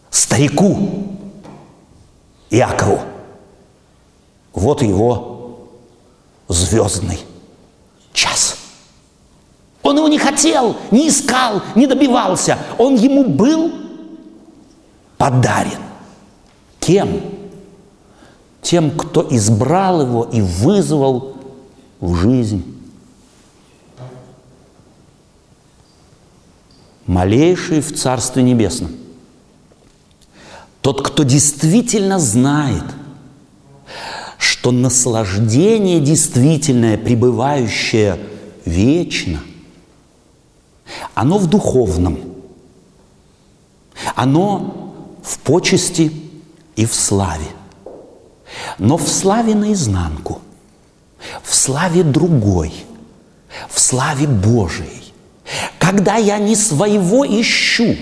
старику Иакову. Вот его звездный час. Он его не хотел, не искал, не добивался. Он ему был подарен. Кем? Тем, кто избрал его и вызвал в жизнь. Малейший в Царстве Небесном. Тот, кто действительно знает – что наслаждение действительное, пребывающее вечно, оно в духовном, оно в почести и в славе. Но в славе наизнанку, в славе другой, в славе Божией. Когда я не своего ищу,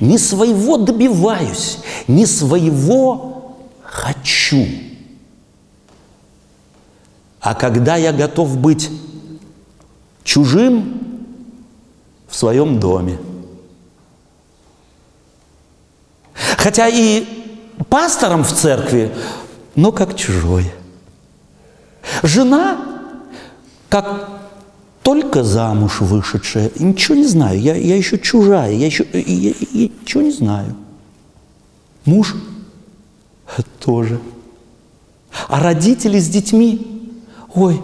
не своего добиваюсь, не своего хочу – а когда я готов быть чужим в своем доме. Хотя и пастором в церкви, но как чужой. Жена, как только замуж вышедшая, ничего не знаю, я, я еще чужая, я еще я, я, я ничего не знаю. Муж тоже. А родители с детьми ой,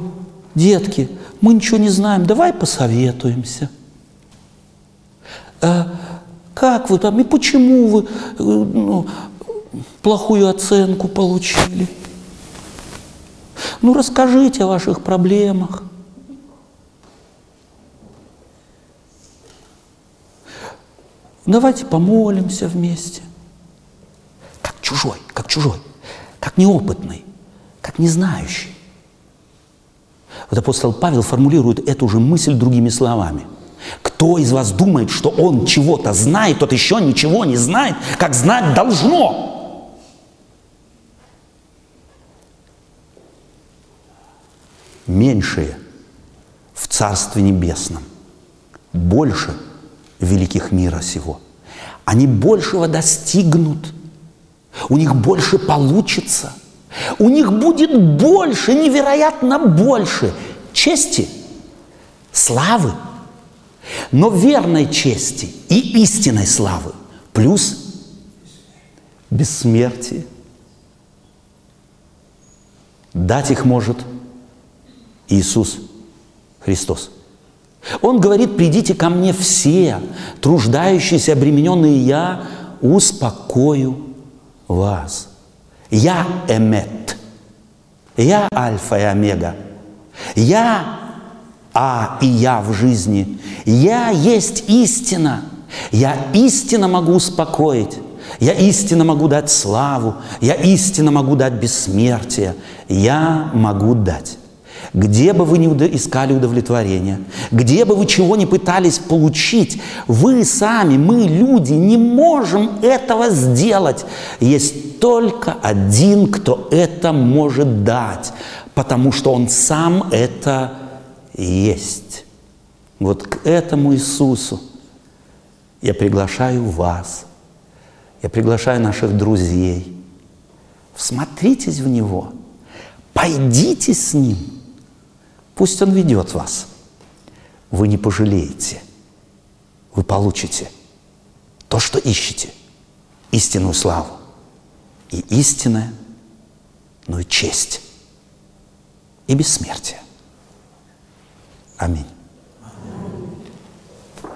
детки, мы ничего не знаем, давай посоветуемся. А как вы там и почему вы э, ну, плохую оценку получили? Ну, расскажите о ваших проблемах. Давайте помолимся вместе. Как чужой, как чужой, как неопытный, как не знающий. Вот апостол Павел формулирует эту же мысль другими словами. Кто из вас думает, что он чего-то знает, тот еще ничего не знает, как знать должно. Меньшие в Царстве Небесном, больше великих мира сего. Они большего достигнут, у них больше получится – у них будет больше, невероятно больше чести, славы, но верной чести и истинной славы, плюс бессмертие. Дать их может Иисус Христос. Он говорит, придите ко мне все, труждающиеся, обремененные, я успокою вас. Я эмет. Я альфа и омега. Я А и Я в жизни. Я есть истина. Я истинно могу успокоить. Я истинно могу дать славу. Я истинно могу дать бессмертие. Я могу дать где бы вы ни искали удовлетворения, где бы вы чего ни пытались получить, вы сами, мы, люди, не можем этого сделать. Есть только один, кто это может дать, потому что Он сам это есть. Вот к этому Иисусу я приглашаю вас, я приглашаю наших друзей. Всмотритесь в Него, пойдите с Ним – Пусть Он ведет вас. Вы не пожалеете. Вы получите то, что ищете. Истинную славу. И истинное, ну и честь. И бессмертие. Аминь.